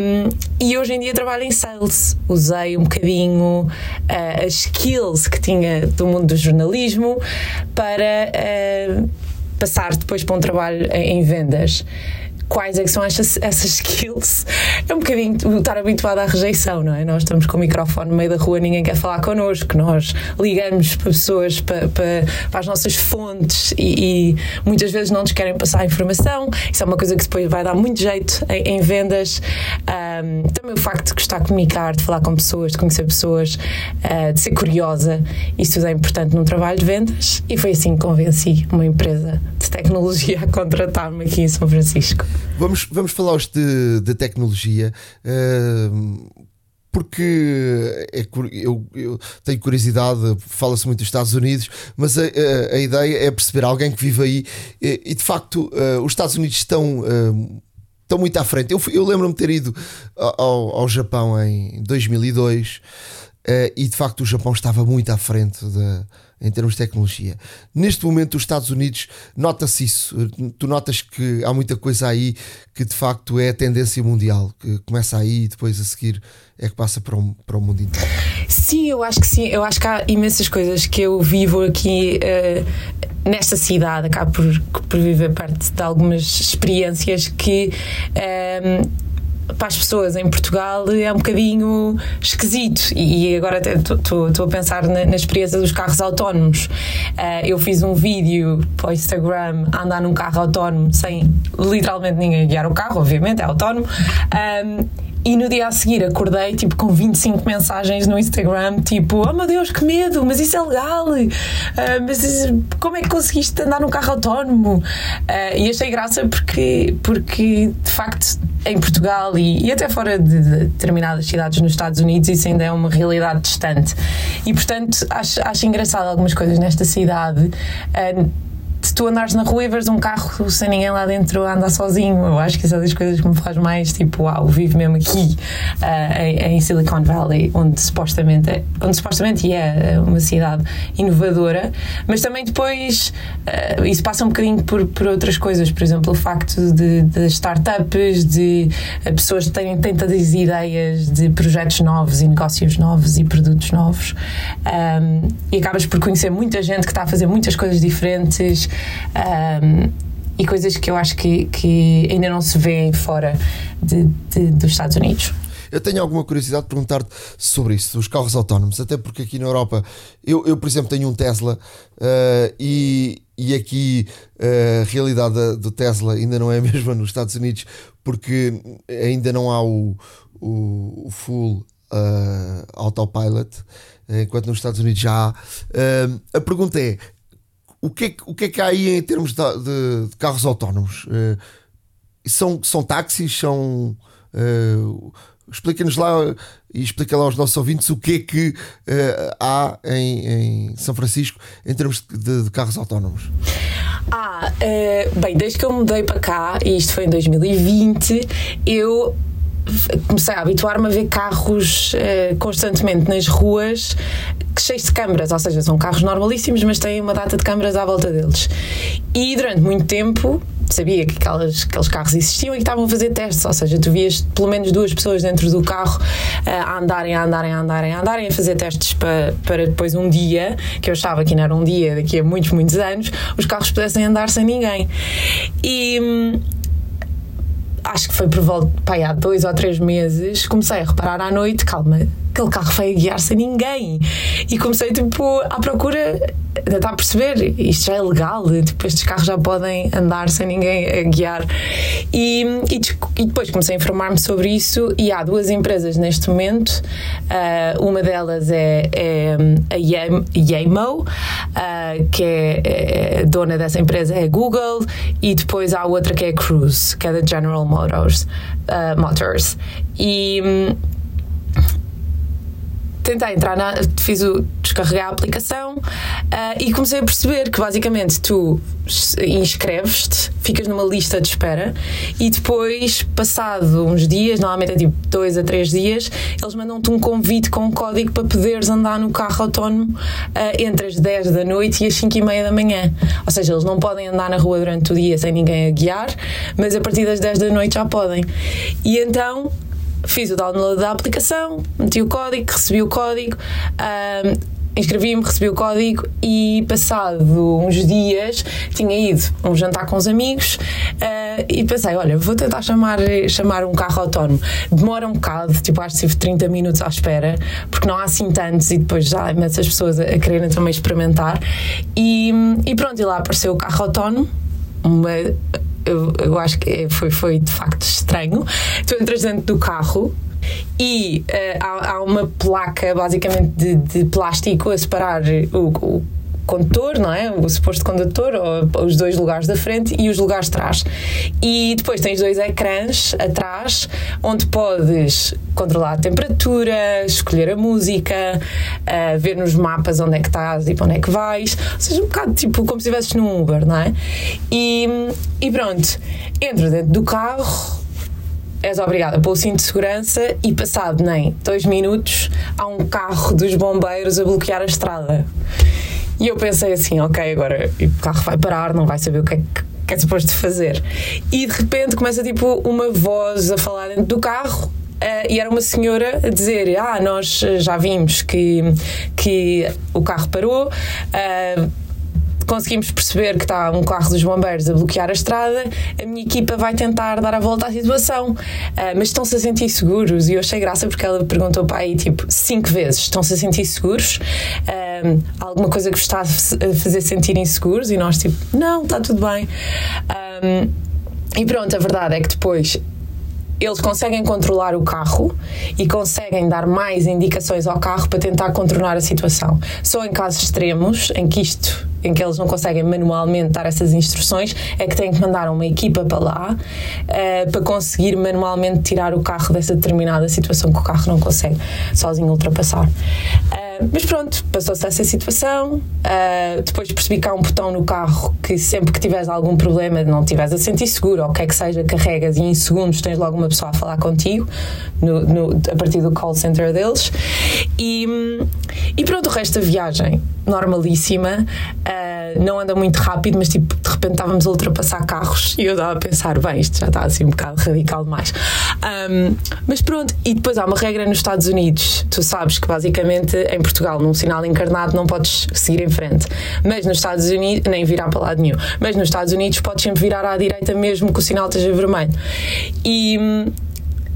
S6: Um, e hoje em dia trabalho em sales. Usei um bocadinho uh, as skills que tinha do mundo do jornalismo para uh, passar depois para um trabalho em, em vendas quais é são essas, skills. É um bocadinho estar habituado à rejeição, não é? Nós estamos com o microfone no meio da rua, ninguém quer falar connosco, nós ligamos para pessoas, para, para, para as nossas fontes e, e, muitas vezes não nos querem passar informação. Isso é uma coisa que depois vai dar muito jeito em, em vendas. Um, também o facto de gostar de comunicar, de falar com pessoas, de conhecer pessoas, uh, de ser curiosa, isso tudo é importante num trabalho de vendas e foi assim que convenci uma empresa tecnologia a contratar-me aqui em São Francisco.
S2: Vamos, vamos falar hoje de, de tecnologia. Uh, porque é, eu, eu, tenho curiosidade, fala-se muito dos Estados Unidos, mas a, a, a, ideia é perceber alguém que vive aí e, e de facto uh, os Estados Unidos estão, uh, estão muito à frente. Eu, eu lembro-me de ter ido ao, ao Japão em 2002 uh, e de facto o Japão estava muito à frente da em termos de tecnologia. Neste momento, os Estados Unidos, nota-se isso. Tu notas que há muita coisa aí que de facto é a tendência mundial, que começa aí e depois a seguir é que passa para o, para o mundo inteiro.
S6: Sim, eu acho que sim. Eu acho que há imensas coisas que eu vivo aqui. Uh, nesta cidade, acabo por, por viver parte de algumas experiências que uh, para as pessoas em Portugal é um bocadinho esquisito. E agora estou a pensar na, na, experiência dos carros autónomos. Uh, eu fiz um vídeo para o Instagram a andar num carro autónomo sem literalmente ninguém guiar o carro, obviamente, é autónomo. Um, e no dia a seguir acordei tipo com 25 mensagens no Instagram, tipo, oh meu Deus, que medo, mas isso é legal, uh, mas isso, como é que conseguiste andar num carro autónomo? Uh, e achei graça porque, porque de facto em Portugal e, e até fora de, de, determinadas cidades nos Estados Unidos isso ainda é uma realidade distante. E portanto acho, acho engraçado algumas coisas nesta cidade. Uh, de tu andares na rua e veres um carro sem ninguém lá dentro andar sozinho. Eu acho que isso é das coisas que me faz mais tipo, uau, vivo mesmo aqui uh, em, em, Silicon Valley, onde supostamente, é, onde supostamente é uma cidade inovadora, mas também depois uh, isso passa um bocadinho por, por outras coisas, por exemplo, o facto de, de startups, de pessoas terem tantas ideias de projetos novos e negócios novos e produtos novos, um, e acabas por conhecer muita gente que está a fazer muitas coisas diferentes um, e coisas que eu acho que, que ainda não se vêem fora de, de, dos Estados Unidos.
S2: Eu tenho alguma curiosidade de perguntar-te sobre isso, os carros autónomos, até porque aqui na Europa, eu, eu por exemplo, tenho um Tesla uh, e, e aqui uh, a realidade do Tesla ainda não é a mesma nos Estados Unidos, porque ainda não há o, o, o full uh, autopilot, enquanto nos Estados Unidos já há. A pergunta é: o que é, o que é que há aí em termos de, de, de carros autónomos? Uh, são, são táxis? São. Uh, Explica-nos lá e explica lá aos nossos ouvintes o que é que uh, há em, em, São Francisco em termos de, de carros autónomos.
S6: Ah, bem, desde que eu mudei para cá, e isto foi em 2020, eu comecei a habituar-me a ver carros uh, constantemente nas ruas cheios de câmaras, ou seja, são carros normalíssimos, mas têm uma data de câmaras à volta deles. E durante muito tempo sabia que aquelas, aqueles carros existiam e que estavam a fazer testes, ou seja, tu vias pelo menos duas pessoas dentro do carro uh, a andarem, a andarem, a andarem, a andarem, a fazer testes para, para depois um dia, que eu achava que não era um dia, daqui a muitos, muitos anos, os carros pudessem andar sem ninguém. E. Acho que foi por volta, pai, há dois ou três meses, comecei a reparar à noite, calma, aquele carro a guiar sem ninguém. E comecei, tipo, à procura, tentar a perceber, isto já é legal, tipo, estes carros já podem andar sem ninguém a guiar. E, e, e depois comecei a informar-me sobre isso e há duas empresas neste momento, uh, uma delas é, é a Yamo, uh, que é, é, dona dessa empresa é Google, e depois há outra que é Cruise, que é da General Motors. Uh, Motors. E tentei entrar na. Fiz o. descarregar a aplicação uh, e comecei a perceber que basicamente tu inscreves-te, ficas numa lista de espera e depois, passado uns dias, normalmente é tipo dois a três dias, eles mandam-te um convite com um código para poderes andar no carro autónomo uh, entre as 10 da noite e as 5 e meia da manhã. Ou seja, eles não podem andar na rua durante o dia sem ninguém a guiar, mas a partir das 10 da noite já podem. E então fiz o download da aplicação, meti o código, recebi o código, um, inscrevi-me, recebi o código e passado uns dias tinha ido a um jantar com os amigos uh, e pensei, olha, vou tentar chamar, chamar um carro autónomo. Demora um bocado, tipo, acho que tive 30 minutos à espera, porque não há assim tantos e depois já há imensas pessoas a, a quererem também experimentar. E, e pronto, e lá apareceu o carro autónomo, uma eu, eu acho que foi, foi de facto estranho. Tu entras dentro do carro e uh, há, há, uma placa basicamente de, de plástico a separar o, o condutor, não é? O suposto condutor, ou os dois lugares da frente e os lugares de trás. E depois tens dois ecrãs atrás onde podes controlar a temperatura, escolher a música, uh, ver nos mapas onde é que estás e para onde é que vais. Ou seja, um bocado tipo como se estivesses num Uber, não é? E, e pronto, entro dentro do carro és obrigada pelo cinto de segurança e passado nem dois minutos há um carro dos bombeiros a bloquear a estrada. E eu pensei assim, ok, agora o carro vai parar, não vai saber o que é que, que é suposto fazer. E de repente começa tipo uma voz a falar dentro do carro Uh, e era uma senhora a dizer: Ah, nós já vimos que, que o carro parou, uh, conseguimos perceber que está um carro dos bombeiros a bloquear a estrada, a minha equipa vai tentar dar a volta à situação. Uh, mas estão-se a sentir seguros? E eu achei graça porque ela perguntou para aí tipo cinco vezes: estão-se a sentir seguros? Uh, alguma coisa que vos está a fazer sentir inseguros? E nós, tipo, não, está tudo bem. Um, e pronto, a verdade é que depois eles conseguem controlar o carro e conseguem dar mais indicações ao carro para tentar contornar a situação. Só em casos extremos, em que isto, em que eles não conseguem manualmente dar essas instruções, é que têm que mandar uma equipa para lá uh, para conseguir manualmente tirar o carro dessa determinada situação que o carro não consegue sozinho ultrapassar. Uh, mas pronto, passou-se essa situação. Uh, depois percebi que há um botão no carro que sempre que tiveres algum problema, não estiveres a sentir seguro, ou o que é que seja, carregas e em segundos tens logo uma pessoa a falar contigo no, no, a partir do call center deles. E, e pronto, o resto da viagem, normalíssima. Uh, não anda muito rápido, mas tipo, de repente estávamos a ultrapassar carros e eu estava a pensar, bem, isto já está assim um bocado radical demais. Um, mas pronto, e depois há uma regra nos Estados Unidos, tu sabes que basicamente em Portugal, num sinal encarnado, não podes seguir em frente. Mas nos Estados Unidos, nem virar para lado nenhum, mas nos Estados Unidos podes sempre virar à direita mesmo que o sinal esteja vermelho. E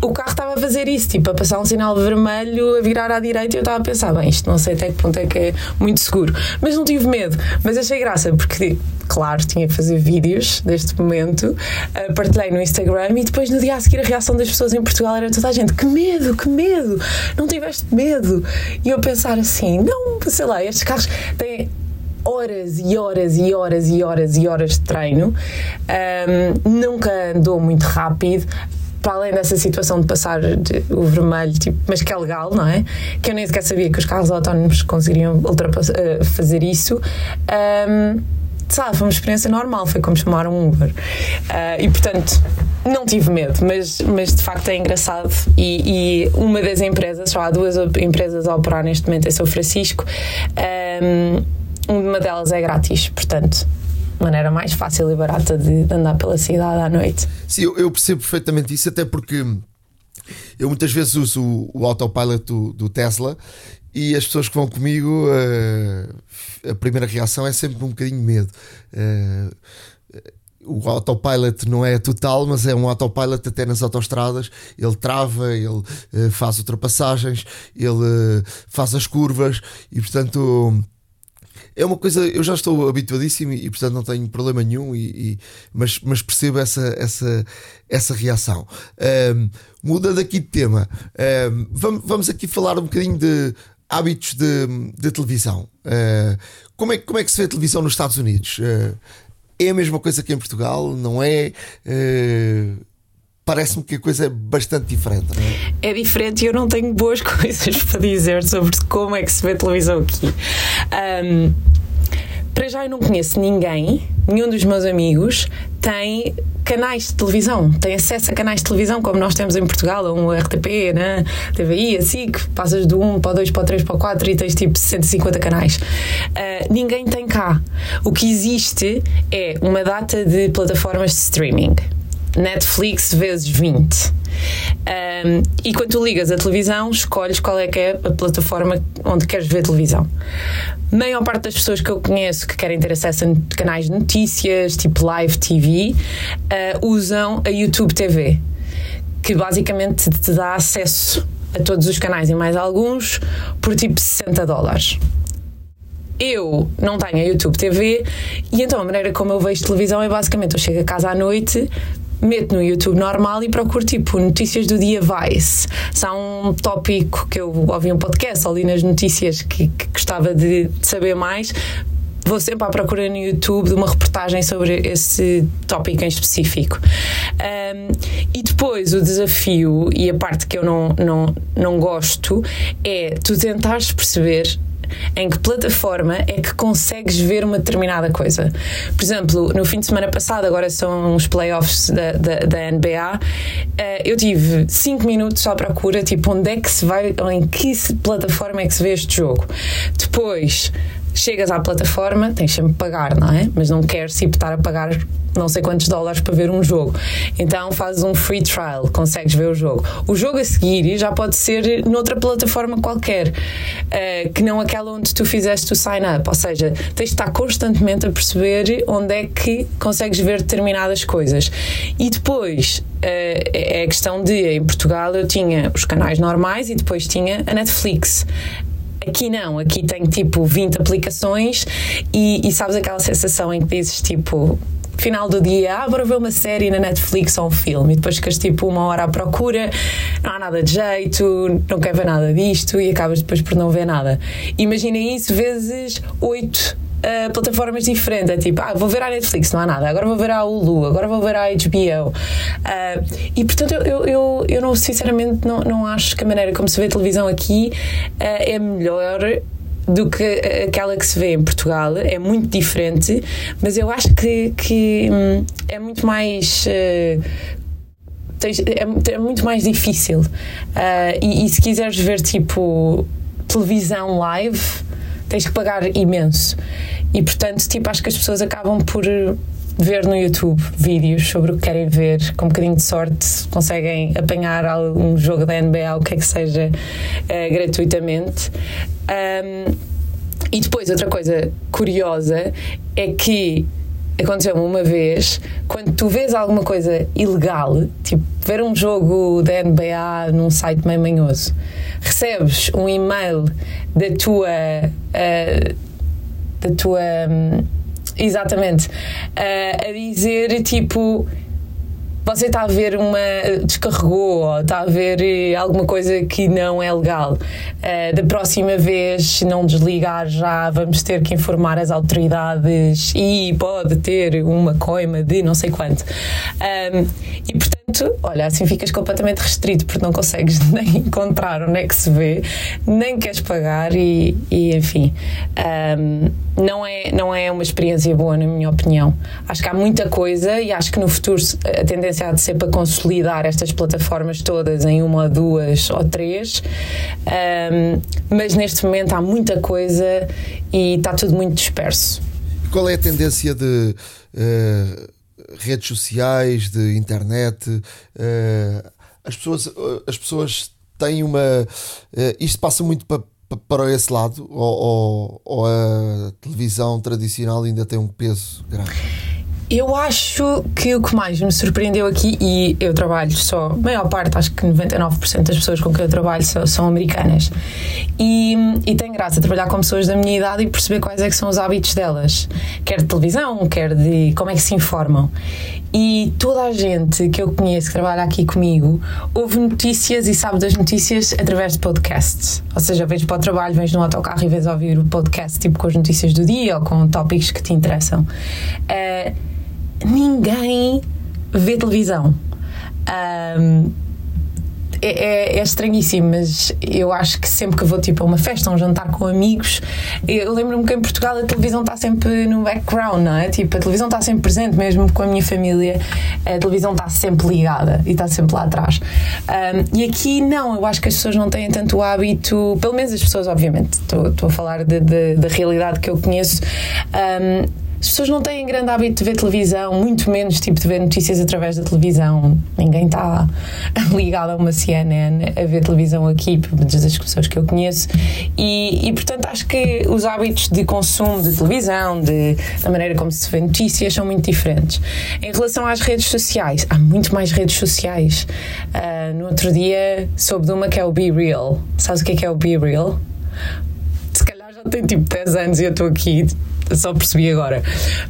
S6: o carro estava a fazer isso, tipo, a passar um sinal vermelho, a virar à direita, e eu estava a pensar, bem, isto não sei até que ponto é que é muito seguro. Mas não tive medo, mas achei graça, porque, claro, tinha que fazer vídeos deste momento, uh, partilhei no Instagram e depois no dia a seguir a reação das pessoas em Portugal era toda a gente: que medo, que medo, não tiveste medo. E eu pensar assim: não, sei lá, estes carros têm horas e horas e horas e horas e horas de treino. Um, nunca andou muito rápido para além dessa situação de passar de, o vermelho, tipo, mas que é legal, não é? Que eu nem sequer sabia que os carros autónomos conseguiriam uh, fazer isso. Um, sabe, foi uma experiência normal, foi como chamar um Uber. Uh, e portanto, não tive medo, mas, mas de facto é engraçado. E, e uma das empresas, só há duas empresas a operar neste momento em São Francisco, um, uma delas é grátis, portanto maneira mais fácil e barata de, andar pela cidade à noite.
S2: Sim, eu, percebo perfeitamente isso, até porque eu muitas vezes uso o, autopilot do, do, Tesla e as pessoas que vão comigo, uh, a primeira reação é sempre um bocadinho medo. Uh, o autopilot não é total, mas é um autopilot até nas autoestradas. Ele trava, ele uh, faz ultrapassagens, ele faz as curvas e, portanto é uma coisa, eu já estou habituadíssimo e, portanto não tenho problema nenhum, e, e mas, mas percebo essa, essa, essa reação. Um, mudando aqui de tema, um, vamos, vamos aqui falar um bocadinho de hábitos de, de televisão. Uh, como, é, como é que se vê televisão nos Estados Unidos? Uh, é a mesma coisa que em Portugal? Não é? Uh, parece-me que a coisa é bastante diferente. Não
S6: é? é diferente e eu não tenho boas coisas para dizer sobre como é que se vê televisão aqui. Um, para já eu não conheço ninguém, nenhum dos meus amigos tem canais de televisão, tem acesso a canais de televisão como nós temos em Portugal, um RTP, né? TVI, a SIC, passas do 1 para o 2 para o 3 para o 4 e tens tipo 150 canais. Uh, ninguém tem cá. O que existe é uma data de plataformas de streaming Netflix vezes 20. Um, e quando tu ligas a televisão, escolhes qual é que é a plataforma onde queres ver televisão. A maior parte das pessoas que eu conheço que querem ter acesso a canais de notícias, tipo live TV, uh, ah, usam a YouTube TV, que basicamente te dá acesso a todos os canais e mais alguns por tipo 60 dólares eu não tenho a YouTube TV e então a maneira como eu vejo televisão é basicamente eu chego a casa à noite, meto no YouTube normal e procuro tipo notícias do dia Vice. Se há um tópico que eu ouvi um podcast ali nas notícias que, que gostava de, de saber mais, vou sempre à procura no YouTube de uma reportagem sobre esse tópico em específico. Um, e depois o desafio e a parte que eu não, não, não gosto é tu tentares perceber em que plataforma é que consegues ver uma determinada coisa. Por exemplo, no fim de semana passado, agora são os playoffs da, da, da NBA, eh, eu tive 5 minutos à procura, tipo, onde é que se vai, em que plataforma é que se vê este jogo. Depois chegas à plataforma, tens sempre que pagar, não é? Mas não queres tipo, estar a pagar não sei quantos dólares para ver um jogo. Então fazes um free trial, consegues ver o jogo. O jogo a seguir já pode ser noutra plataforma qualquer, uh, que não aquela onde tu fizeste o sign up. Ou seja, tens de estar constantemente a perceber onde é que consegues ver determinadas coisas. E depois uh, é a questão de, em Portugal eu tinha os canais normais e depois tinha a Netflix. Aqui não, aqui tenho tipo 20 aplicações e, e sabes aquela sensação em que dizes tipo final do dia, ah, bora ver uma série na Netflix ou um filme, e depois ficas tipo uma hora à procura, não há nada de jeito, não quer ver nada disto e acabas depois por não ver nada. Imaginem isso vezes oito Uh, plataformas diferentes. É tipo, ah, vou ver a Netflix, não há nada. Agora vou ver a Hulu, agora vou ver a HBO. Uh, e portanto, eu, eu, eu não, sinceramente, não, não acho que a maneira como se vê televisão aqui uh, é melhor do que aquela que se vê em Portugal, é muito diferente, mas eu acho que, que hum, é muito mais. Uh, é, é, muito mais difícil. Uh, e, e se quiseres ver tipo televisão live, tens que pagar imenso. E portanto, tipo, acho que as pessoas acabam por ver no YouTube vídeos sobre o que querem ver, com um bocadinho de sorte conseguem apanhar algum jogo da NBA, o que é que seja, uh, gratuitamente. Um, e depois, outra coisa curiosa é que aconteceu-me uma vez, quando tu vês alguma coisa ilegal, tipo ver um jogo da NBA num site meio manhoso, recebes um e-mail da tua. Uh, da tua. Um, Exatamente. Uh, a dizer tipo você está a ver uma. descarregou ou está a ver eh, alguma coisa que não é legal. Uh, da próxima vez, se não desligar já, vamos ter que informar as autoridades e pode ter uma coima de não sei quanto. Um, e portanto, olha, assim ficas completamente restrito porque não consegues nem encontrar onde é que se vê, nem queres pagar e, e enfim. Um, não é, não é uma experiência boa, na minha opinião. Acho que há muita coisa e acho que no futuro a tendência há de ser para consolidar estas plataformas todas em uma duas ou três, um, mas neste momento há muita coisa e está tudo muito disperso.
S2: Qual é a tendência de uh, redes sociais, de internet? Uh, as, pessoas, uh, as pessoas têm uma. isto passa muito para para esse lado ou, ou, ou, a televisão tradicional ainda tem um peso grande?
S6: Eu acho que o que mais me surpreendeu aqui, e eu trabalho só, a maior parte, acho que 99% das pessoas com quem eu trabalho são, são americanas. E, e tem graça trabalhar com pessoas da minha idade e perceber quais é que são os hábitos delas, quer de televisão, quer de como é que se informam. E toda a gente que eu conheço que trabalha aqui comigo ouve notícias e sabe das notícias através de podcasts. Ou seja, vens para o trabalho, vens no autocarro e vens ouvir o podcast tipo com as notícias do dia ou com tópicos que te interessam. Uh, ninguém vê televisão. Um, é, é, é, estranhíssimo, mas eu acho que sempre que vou tipo, a uma festa, a um jantar com amigos, eu lembro-me que em Portugal a televisão está sempre no background, não é? Tipo, a televisão está sempre presente, mesmo com a minha família, a televisão está sempre ligada e está sempre lá atrás. Um, e aqui não, eu acho que as pessoas não têm tanto hábito, pelo menos as pessoas, obviamente, estou a falar da realidade que eu conheço. Um, as pessoas não têm grande hábito de ver televisão, muito menos tipo de ver notícias através da televisão. Ninguém está ligado a uma CNN a ver televisão aqui, pelo menos das pessoas que eu conheço. E, e, portanto acho que os hábitos de consumo de televisão, de, da maneira como se vê notícias, são muito diferentes. Em relação às redes sociais, há muito mais redes sociais. Uh, no outro dia soube de uma que é o Be Real. Sabes o que é, que é o Be Real? Tem tipo 10 anos e eu estou aqui só percebi agora.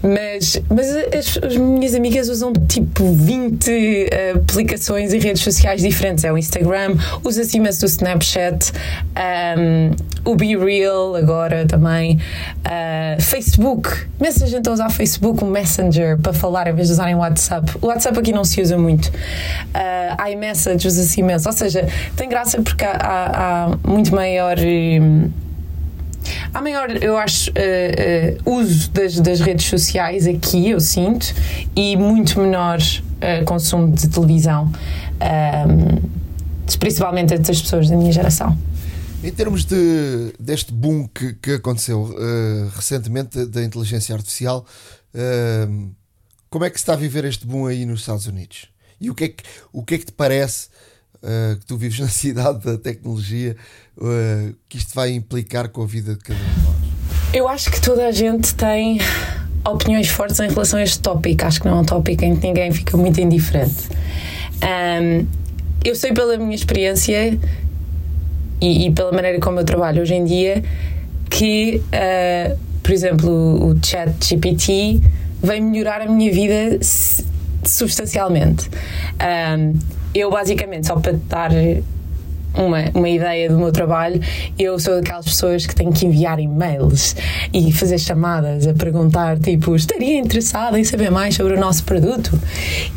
S6: Mas, mas as, as, minhas amigas usam tipo 20 uh, aplicações e redes sociais diferentes. É o Instagram, usa-se imenso o Snapchat, um, o Be Real agora também, uh, Facebook. Imensa gente a usar Facebook, o Messenger para falar em vez de usarem o WhatsApp. O WhatsApp aqui não se usa muito. Uh, iMessage usa-se imenso. Ou seja, tem graça porque há, há, há muito maior. Um, Há maior, eu acho, uh, uh, uso das, das redes sociais aqui, eu sinto, e muito menor uh, consumo de televisão, ehm, principalmente das pessoas da minha geração.
S2: Em termos de, deste boom que, que aconteceu recentemente da inteligência artificial, ehm, como é que se está a viver este boom aí nos Estados Unidos? E o que é que, o que, é que te parece que tu vives na cidade da tecnologia, uh, que isto vai implicar com a vida de cada um de nós?
S6: Eu acho que toda a gente tem opiniões fortes em relação a este tópico. Acho que não é um tópico em que ninguém fica muito indiferente. Um, eu sei pela minha experiência e, e, pela maneira como eu trabalho hoje em dia que, uh, por exemplo, o chat GPT vem melhorar a minha vida substancialmente. Um, eu basicamente, só para dar uma, uma ideia do meu trabalho, eu sou daquelas pessoas que têm que enviar e-mails e fazer chamadas a perguntar, tipo, estaria interessada em saber mais sobre o nosso produto?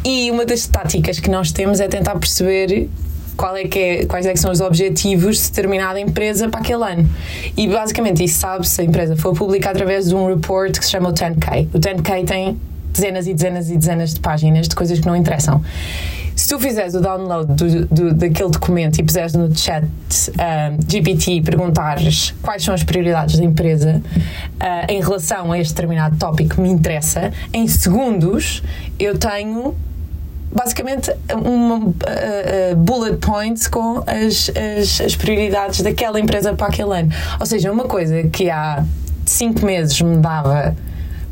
S6: E uma das táticas que nós temos é tentar perceber é é, quais é são os objetivos de determinada empresa para aquele ano. E basicamente isso sabe se a empresa for pública através de um report que se chama o 10K. O 10K tem dezenas e dezenas e dezenas de páginas de coisas que não interessam. Se tu fizeres o download do, do, daquele documento e puseres no chat uh, GPT e perguntares quais são as prioridades da empresa uh, em relação a este determinado tópico que me interessa, em segundos eu tenho basicamente uma uh, uh, bullet points com as, as, as, prioridades daquela empresa para aquele ano. Ou seja, uma coisa que há cinco meses me dava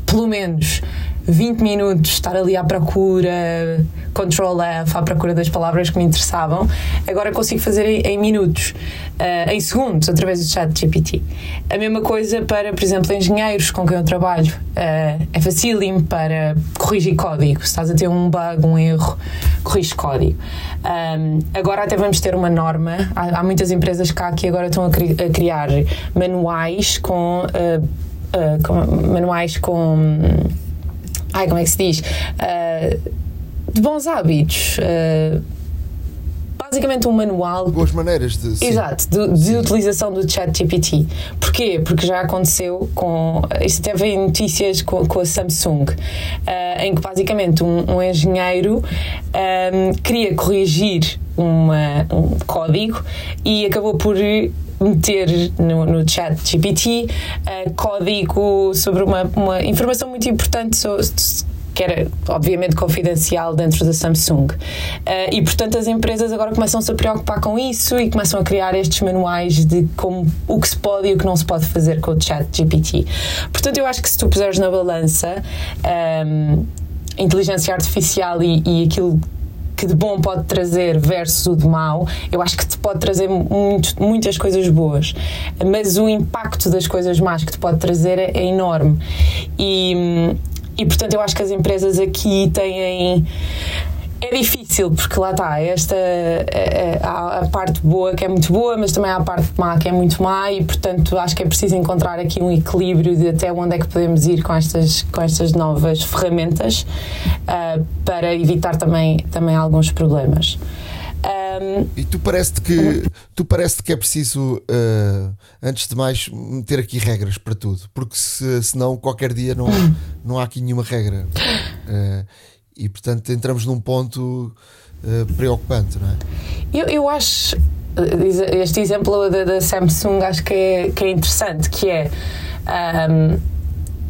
S6: pelo menos 20 minutos estar ali à procura, Control F, à procura das palavras que me interessavam, agora consigo fazer em, em minutos, uh, em segundos, através do chat GPT. A mesma coisa para, por exemplo, engenheiros com quem eu trabalho. Uh, é facílimo para corrigir código. Se estás a ter um bug, um erro, corrige código. Um, agora até vamos ter uma norma. Há, há, muitas empresas cá que agora estão a, cri a criar manuais com, uh, manuais com Ai, como é que se diz? Uh, de bons hábitos. Uh, basicamente um manual.
S2: Boas maneiras de.
S6: Sim. Exato, de, de utilização do ChatGPT. Porquê? Porque já aconteceu com. Isto teve notícias com, com a Samsung, uh, em que basicamente um, um engenheiro um, queria corrigir uma, um código e acabou por meter no, no chat GPT uh, código sobre uma, uma informação muito importante sobre, que era obviamente confidencial dentro da Samsung. Uh, e portanto as empresas agora começam-se a preocupar com isso e começam a criar estes manuais de como o que se pode e o que não se pode fazer com o chat GPT. Portanto, eu acho que se tu puseres na balança um, inteligência artificial e, e aquilo que de bom pode trazer versus o de mau, eu acho que te pode trazer muito, muitas coisas boas, mas o impacto das coisas más que te pode trazer é, é enorme. E, e portanto, eu acho que as empresas aqui têm é difícil, porque lá está, esta é, há a parte boa que é muito boa, mas também há a parte má que é muito má, e portanto acho que é preciso encontrar aqui um equilíbrio de até onde é que podemos ir com estas, com estas novas ferramentas uh, para evitar também, também alguns problemas.
S2: Um, e tu parece que tu parece que é preciso uh, antes de mais meter aqui regras para tudo porque se, senão qualquer dia não, não há aqui nenhuma regra. Uh, e portanto entramos num ponto uh, preocupante, não é?
S6: Eu, eu acho este exemplo da, da Samsung acho que é, que é interessante, que é um,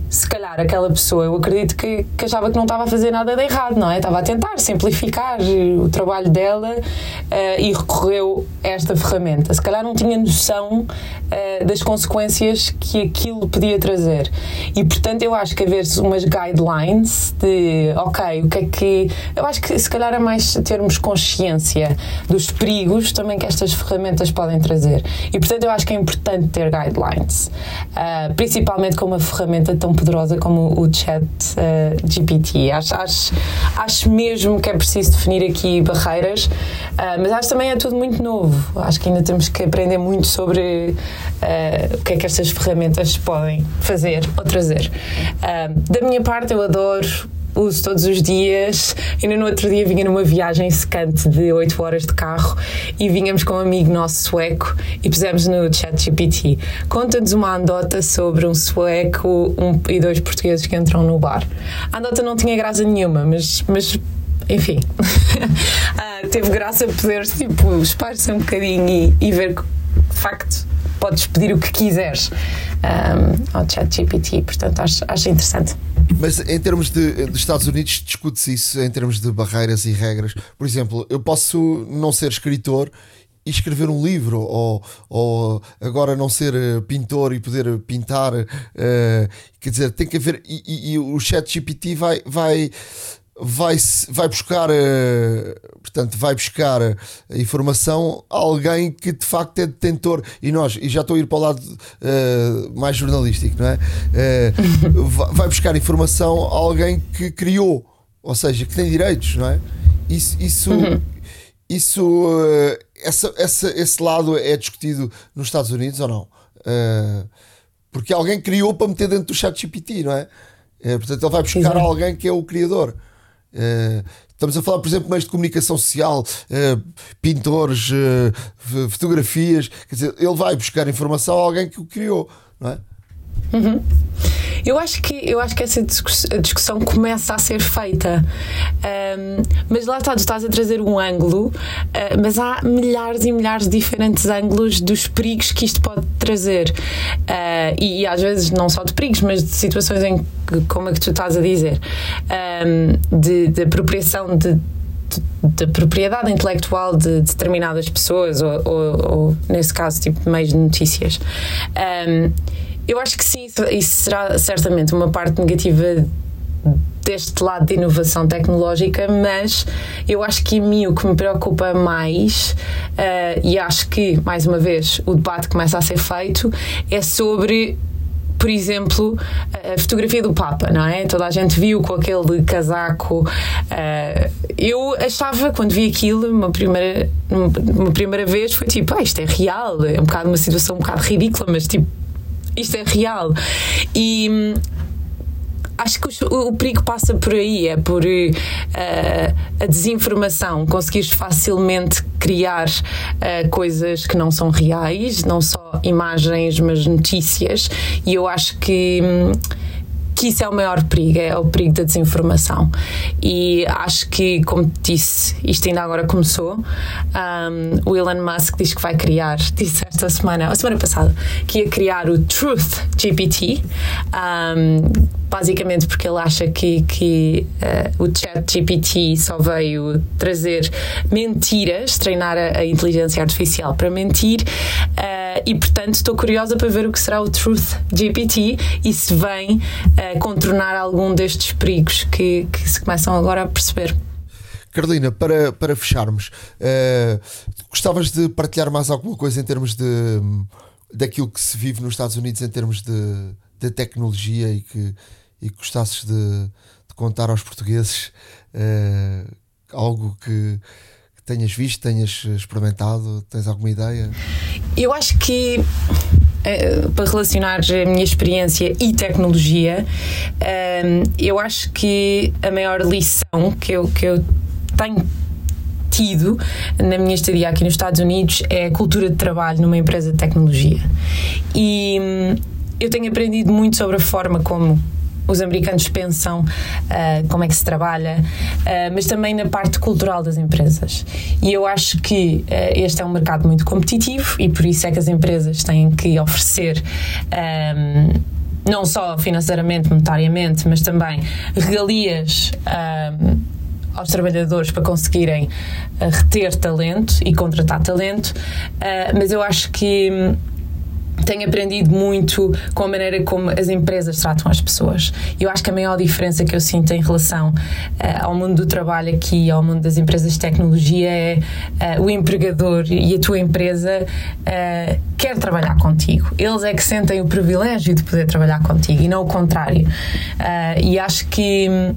S6: se calhar aquela pessoa, eu acredito que, que achava que não estava a fazer nada de errado, não é? Estava a tentar simplificar o trabalho dela uh, e recorreu a esta ferramenta. Se calhar não tinha noção uh, das consequências que aquilo podia trazer. E portanto eu acho que haver umas guidelines de, ok, o que é que. Eu acho que se calhar é mais termos consciência dos perigos também que estas ferramentas podem trazer. E portanto eu acho que é importante ter guidelines, uh, principalmente com uma ferramenta tão poderosa como o chat uh, GPT. Acho, acho, acho mesmo que é preciso definir aqui barreiras, uh, mas acho também é tudo muito novo. Acho que ainda temos que aprender muito sobre uh, o que é que estas ferramentas podem fazer ou trazer. da minha parte, eu adoro uso todos os dias. Ainda no outro dia vinha numa viagem secante de 8 horas de carro e vinhamos com um amigo nosso sueco e pusemos no chat GPT. Conta-nos uma andota sobre um sueco um, e dois portugueses que entram no bar. A andota não tinha graça nenhuma, mas, mas enfim, uh, teve graça poder tipo, espar-se um bocadinho e, e ver de facto, podes pedir o que quiseres um, ao chat GPT, portanto acho, acho interessante.
S2: Mas em termos de, Estados Unidos, discute-se isso em termos de barreiras e regras. Por exemplo, eu posso não ser escritor e escrever um livro, ou, ou agora não ser eh, pintor e poder pintar. Uh, quer dizer, tem que haver. E, e, e o chat GPT vai, vai vai, vai buscar, eh, portanto, vai buscar a informação a alguém que de facto é detentor. E nós, e já estou a ir para o lado uh, mais jornalístico, não é? Uh, vai buscar informação a alguém que criou, ou seja, que tem direitos, não é? Isso, isso, uhum. isso uh, essa, essa, esse lado é discutido nos Estados Unidos ou não? porque alguém criou para meter dentro do chat GPT, não é? portanto, ele vai buscar Exato. alguém que é o criador. Uh, estamos a falar, por exemplo, meios de comunicação social, uh, pintores, uh, fotografias. Quer dizer, ele vai buscar informação a alguém que o criou, não é?
S6: Uhum. Eu acho que eu acho que essa discussão começa a ser feita, um, mas lá está, tu estás a trazer um ângulo, uh, mas há milhares e milhares de diferentes ângulos dos perigos que isto pode trazer. Uh, e, e, às vezes não só de perigos, mas de situações em que, como é que tu estás a dizer, um, de, de apropriação de de propriedade intelectual de determinadas pessoas ou, ou, ou nesse caso tipo de meios de notícias. Um, eu acho que sim, isso será certamente uma parte negativa deste lado de inovação tecnológica, mas eu acho que a mim o que me preocupa mais, uh, e acho que, mais uma vez, o debate começa a ser feito, é sobre por exemplo, a fotografia do Papa, não é? Toda a gente viu com aquele casaco. Uh, eu achava, quando vi aquilo, uma primeira, uma primeira vez, foi tipo, ah, isto é real. É um bocado uma situação um bocado ridícula, mas tipo, isto é real. E hum, acho que o, o, perigo passa por aí, é por uh, a desinformação, conseguires facilmente criar uh, coisas que não são reais, não só imagens, mas notícias, e eu acho que. Um, que isso é o maior perigo, é o perigo da desinformação. E acho que, como disse, isto ainda agora começou. Um, o Elon Musk diz que vai criar, disse esta semana, a semana passada, que ia criar o Truth GPT. Um, basicamente porque ele acha que, que uh, o chat GPT só veio trazer mentiras, treinar a, a inteligência artificial para mentir uh, e portanto estou curiosa para ver o que será o Truth GPT e se vem uh, contornar algum destes perigos que, que se começam agora a perceber.
S2: Carolina, para, para fecharmos, gostavas de partilhar mais alguma coisa em termos de daquilo que se vive nos Estados Unidos em termos de, de tecnologia e que e gostasses de, de contar aos portugueses uh, algo que, que, tenhas visto, tenhas experimentado, tens alguma ideia?
S6: Eu acho que uh, para relacionar a minha experiência e tecnologia, uh, eu acho que a maior lição que eu, que eu tenho tido na minha estadia aqui nos Estados Unidos é a cultura de trabalho numa empresa de tecnologia. E hum, eu tenho aprendido muito sobre a forma como os americanos pensam, uh, como é que se trabalha, uh, mas também na parte cultural das empresas. E eu acho que uh, este é um mercado muito competitivo e por isso é que as empresas têm que oferecer. Um, não só financeiramente, monetariamente, mas também regalias um, aos trabalhadores para conseguirem reter talento e contratar talento, mas eu acho que tenho aprendido muito com a maneira como as empresas tratam as pessoas. Eu acho que a maior diferença que eu sinto em relação uh, ao mundo do trabalho aqui, ao mundo das empresas de tecnologia, é uh, o empregador e a tua empresa uh, quer trabalhar contigo. Eles é que sentem o privilégio de poder trabalhar contigo e não o contrário. e acho que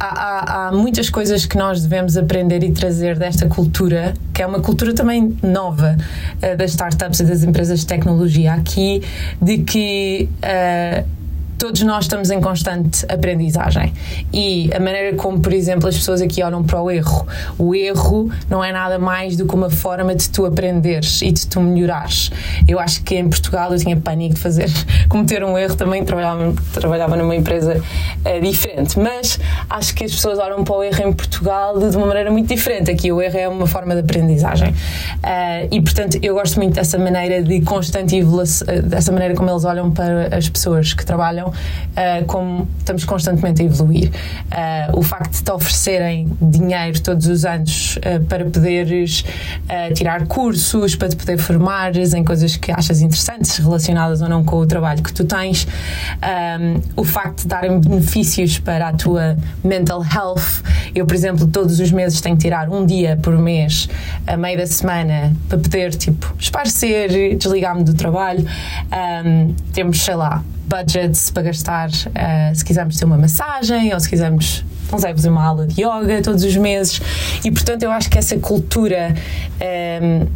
S6: há, há, muitas coisas que nós devemos aprender e trazer desta cultura, que é uma cultura também nova uh, das startups e das empresas de tecnologia aqui, de que. Uh, todos nós estamos em constante aprendizagem. E a maneira como, por exemplo, as pessoas aqui olham para o erro. O erro não é nada mais do que uma forma de tu aprenderes e de tu melhorares. Eu acho que em Portugal eu tinha pânico de fazer, cometer um erro, também trabalhava, trabalhava numa empresa uh, diferente. Mas acho que as pessoas olham para o erro em Portugal de, uma maneira muito diferente. Aqui o erro é uma forma de aprendizagem. Uh, e portanto eu gosto muito dessa maneira de constante evolução, dessa maneira como eles olham para as pessoas que trabalham uh, como estamos constantemente a evoluir. Uh, o facto de te oferecerem dinheiro todos os anos uh, para poderes tirar cursos, para te poder formares em coisas que achas interessantes, relacionadas ou não com o trabalho que tu tens, um, o facto de darem benefícios para a tua mental health. Eu, por exemplo, todos os meses tenho que tirar um dia por mês, a meio da semana, para poder, tipo, esparcer, desligar-me do trabalho. Um, temos, sei lá, budgets para gastar uh, se quisermos ter uma massagem ou se quisermos não sei, fazer uma aula de yoga todos os meses. E portanto eu acho que essa cultura um, ehm,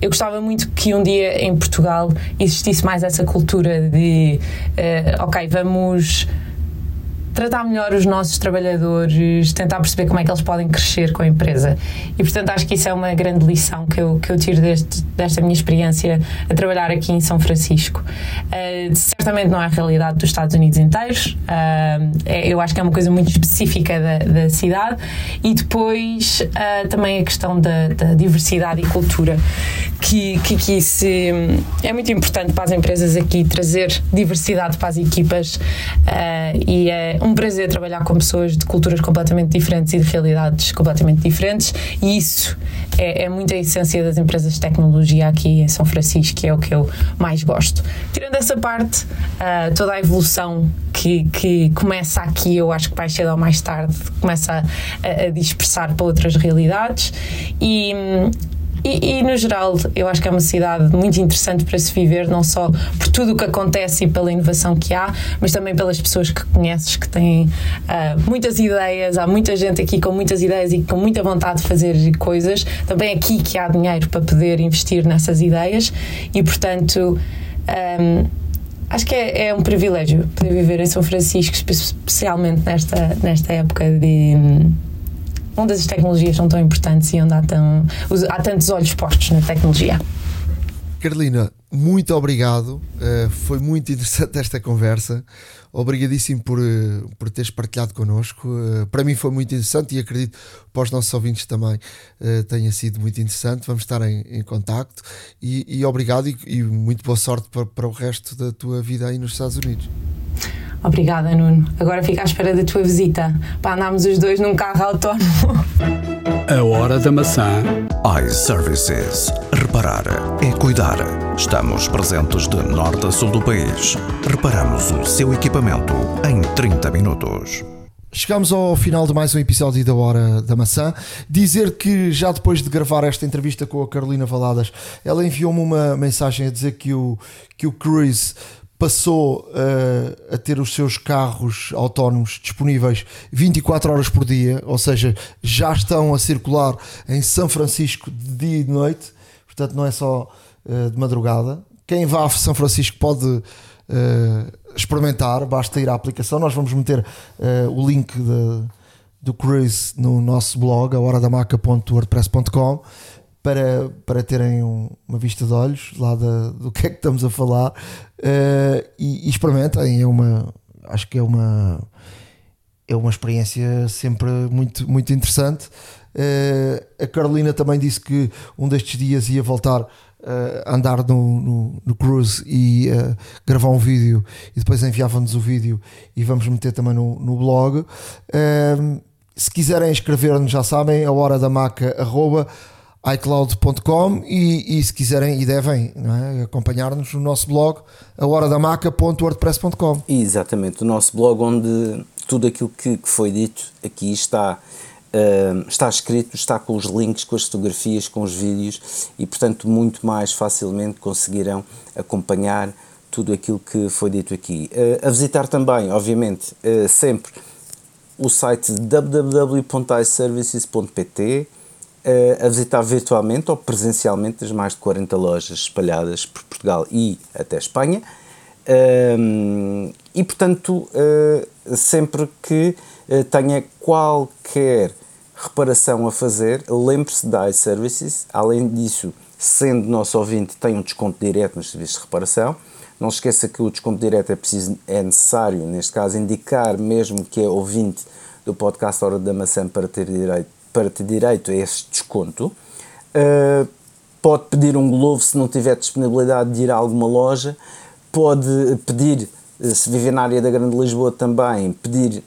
S6: eu gostava muito que um dia em Portugal existisse mais essa cultura de uh, ok, vamos tratar melhor os nossos trabalhadores, tentar perceber como é que eles podem crescer com a empresa. E portanto acho que isso é uma grande lição que eu, que eu tiro deste, desta minha experiência a trabalhar aqui em São Francisco. Uh, certamente não é a realidade dos Estados Unidos inteiros, uh, eu acho que é uma coisa muito específica da, da cidade. E depois uh, também a questão da, da, diversidade e cultura, que, que, que isso é muito importante para as empresas aqui trazer diversidade para as equipas e é um prazer trabalhar com pessoas de culturas completamente diferentes e de realidades completamente diferentes, e isso é, é muito a essência das empresas de tecnologia aqui em São Francisco, que é o que eu mais gosto. Tirando essa parte, uh, toda a evolução que, que começa aqui, eu acho que mais cedo ou mais tarde começa a, a dispersar para outras realidades e e, e, no geral, eu acho que é uma cidade muito interessante para se viver, não só por tudo o que acontece e pela inovação que há, mas também pelas pessoas que conheces que têm uh, muitas ideias. Há muita gente aqui com muitas ideias e com muita vontade de fazer coisas. Também aqui que há dinheiro para poder investir nessas ideias e, portanto. Um, acho que é, é, um privilégio poder viver em São Francisco, especialmente nesta, nesta época de onde as tecnologias são tão importantes e onde há, tão, há tantos olhos postos na tecnologia.
S2: Carolina, muito obrigado. Uh, foi muito interessante esta conversa. Obrigadíssimo por, uh, por teres partilhado connosco. Uh, para mim foi muito interessante e acredito para os nossos ouvintes também tenha sido muito interessante. Vamos estar em, em contacto e, e obrigado e, e, muito boa sorte para, para o resto da tua vida aí nos Estados Unidos.
S6: Obrigada, Nuno. Agora fico à espera da tua visita para andarmos os dois num carro autónomo.
S1: A hora da maçã.
S3: iServices. Reparar é cuidar. Estamos presentes de norte a sul do país. Reparamos o seu equipamento em 30 minutos.
S2: Chegamos ao final de mais um episódio da Hora da Maçã. Dizer que já depois de gravar esta entrevista com a Carolina Valadas, ela enviou-me uma mensagem a dizer que o, que o Cruise passou uh, a ter os seus carros autónomos disponíveis 24 horas por dia, ou seja, já estão a circular em São Francisco de dia e de noite, portanto não é só uh, de madrugada. Quem vá a São Francisco pode uh, experimentar, basta ir à aplicação. Nós vamos meter o link de, do Cruise no nosso blog, a horadamaca.wordpress.com para, para terem um, uma vista de olhos lá da, do que é que estamos a falar uh, e, e, experimentem. É uma, acho que é uma, é uma experiência sempre muito, muito interessante. Uh, a Carolina também disse que um destes dias ia voltar a andar no, no, no, cruise e uh, gravar um vídeo e depois enviava-nos o vídeo e vamos meter também no, no blog. Uh, se quiserem escrever-nos, já sabem, a hora da maca, arroba, iCloud.com e, e, se quiserem e devem é? acompanhar-nos no nosso blog ahoradamaca.wordpress.com
S5: Exatamente, o nosso blog onde tudo aquilo que, que foi dito aqui está uh, está escrito, está com os links, com as fotografias, com os vídeos e portanto muito mais facilmente conseguirão acompanhar tudo aquilo que foi dito aqui. Uh, a visitar também, obviamente, uh, sempre o site www.iservices.pt a visitar virtualmente ou presencialmente as mais de 40 lojas espalhadas por Portugal e até Espanha. e portanto, ah, sempre que ah, tenha qualquer reparação a fazer, lembre-se da iServices. Além disso, sendo nosso ouvinte, tem um desconto direto nos serviços de reparação. Não esqueça que o desconto direto é, preciso, é necessário, neste caso, indicar mesmo que é ouvinte do podcast Hora da Maçã para ter direito para ter direito a esse desconto. Uh, pode pedir um Glovo se não tiver disponibilidade de ir a alguma loja. Pode pedir, eh, se viver na área da Grande Lisboa também, pedir,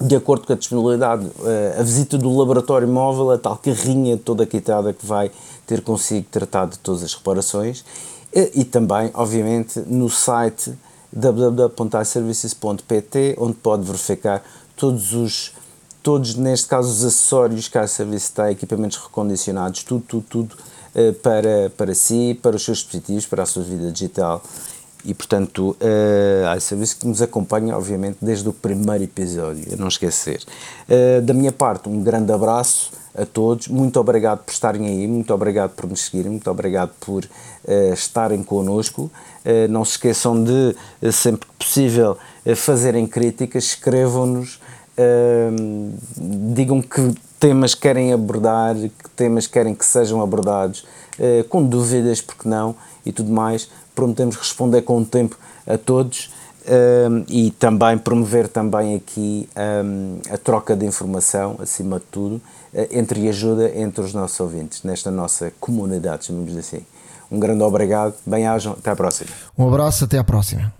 S5: de acordo com a disponibilidade, uh, a visita do laboratório móvel, a tal carrinha toda quitada que vai ter consigo tratado de todas as reparações. E também, obviamente, no site www.iservices.pt, onde pode verificar todos os todos, neste caso, os acessórios que a Service tem, equipamentos recondicionados, tudo, tudo, tudo uh, para, para si, para os seus dispositivos, para a sua vida digital e portanto, uh, iService que nos acompanha, obviamente, desde o primeiro episódio, a não esquecer. Uh, da minha parte, um grande abraço a todos, muito obrigado por estarem aí, muito obrigado por nos seguirem, muito obrigado por uh, estarem connosco. Não se esqueçam de, sempre que possível, fazerem críticas, escrevam-nos, digam que temas querem abordar, que temas querem que sejam abordados, com dúvidas, porque não, e tudo mais. Prometemos responder com o tempo a todos. Um, e também promover também aqui um, a troca de informação, acima de tudo, uh, entre ajuda entre os nossos ouvintes, nesta nossa comunidade, chamamos assim. Um grande obrigado, bem-ajam, até à próxima.
S2: Um abraço, até à próxima.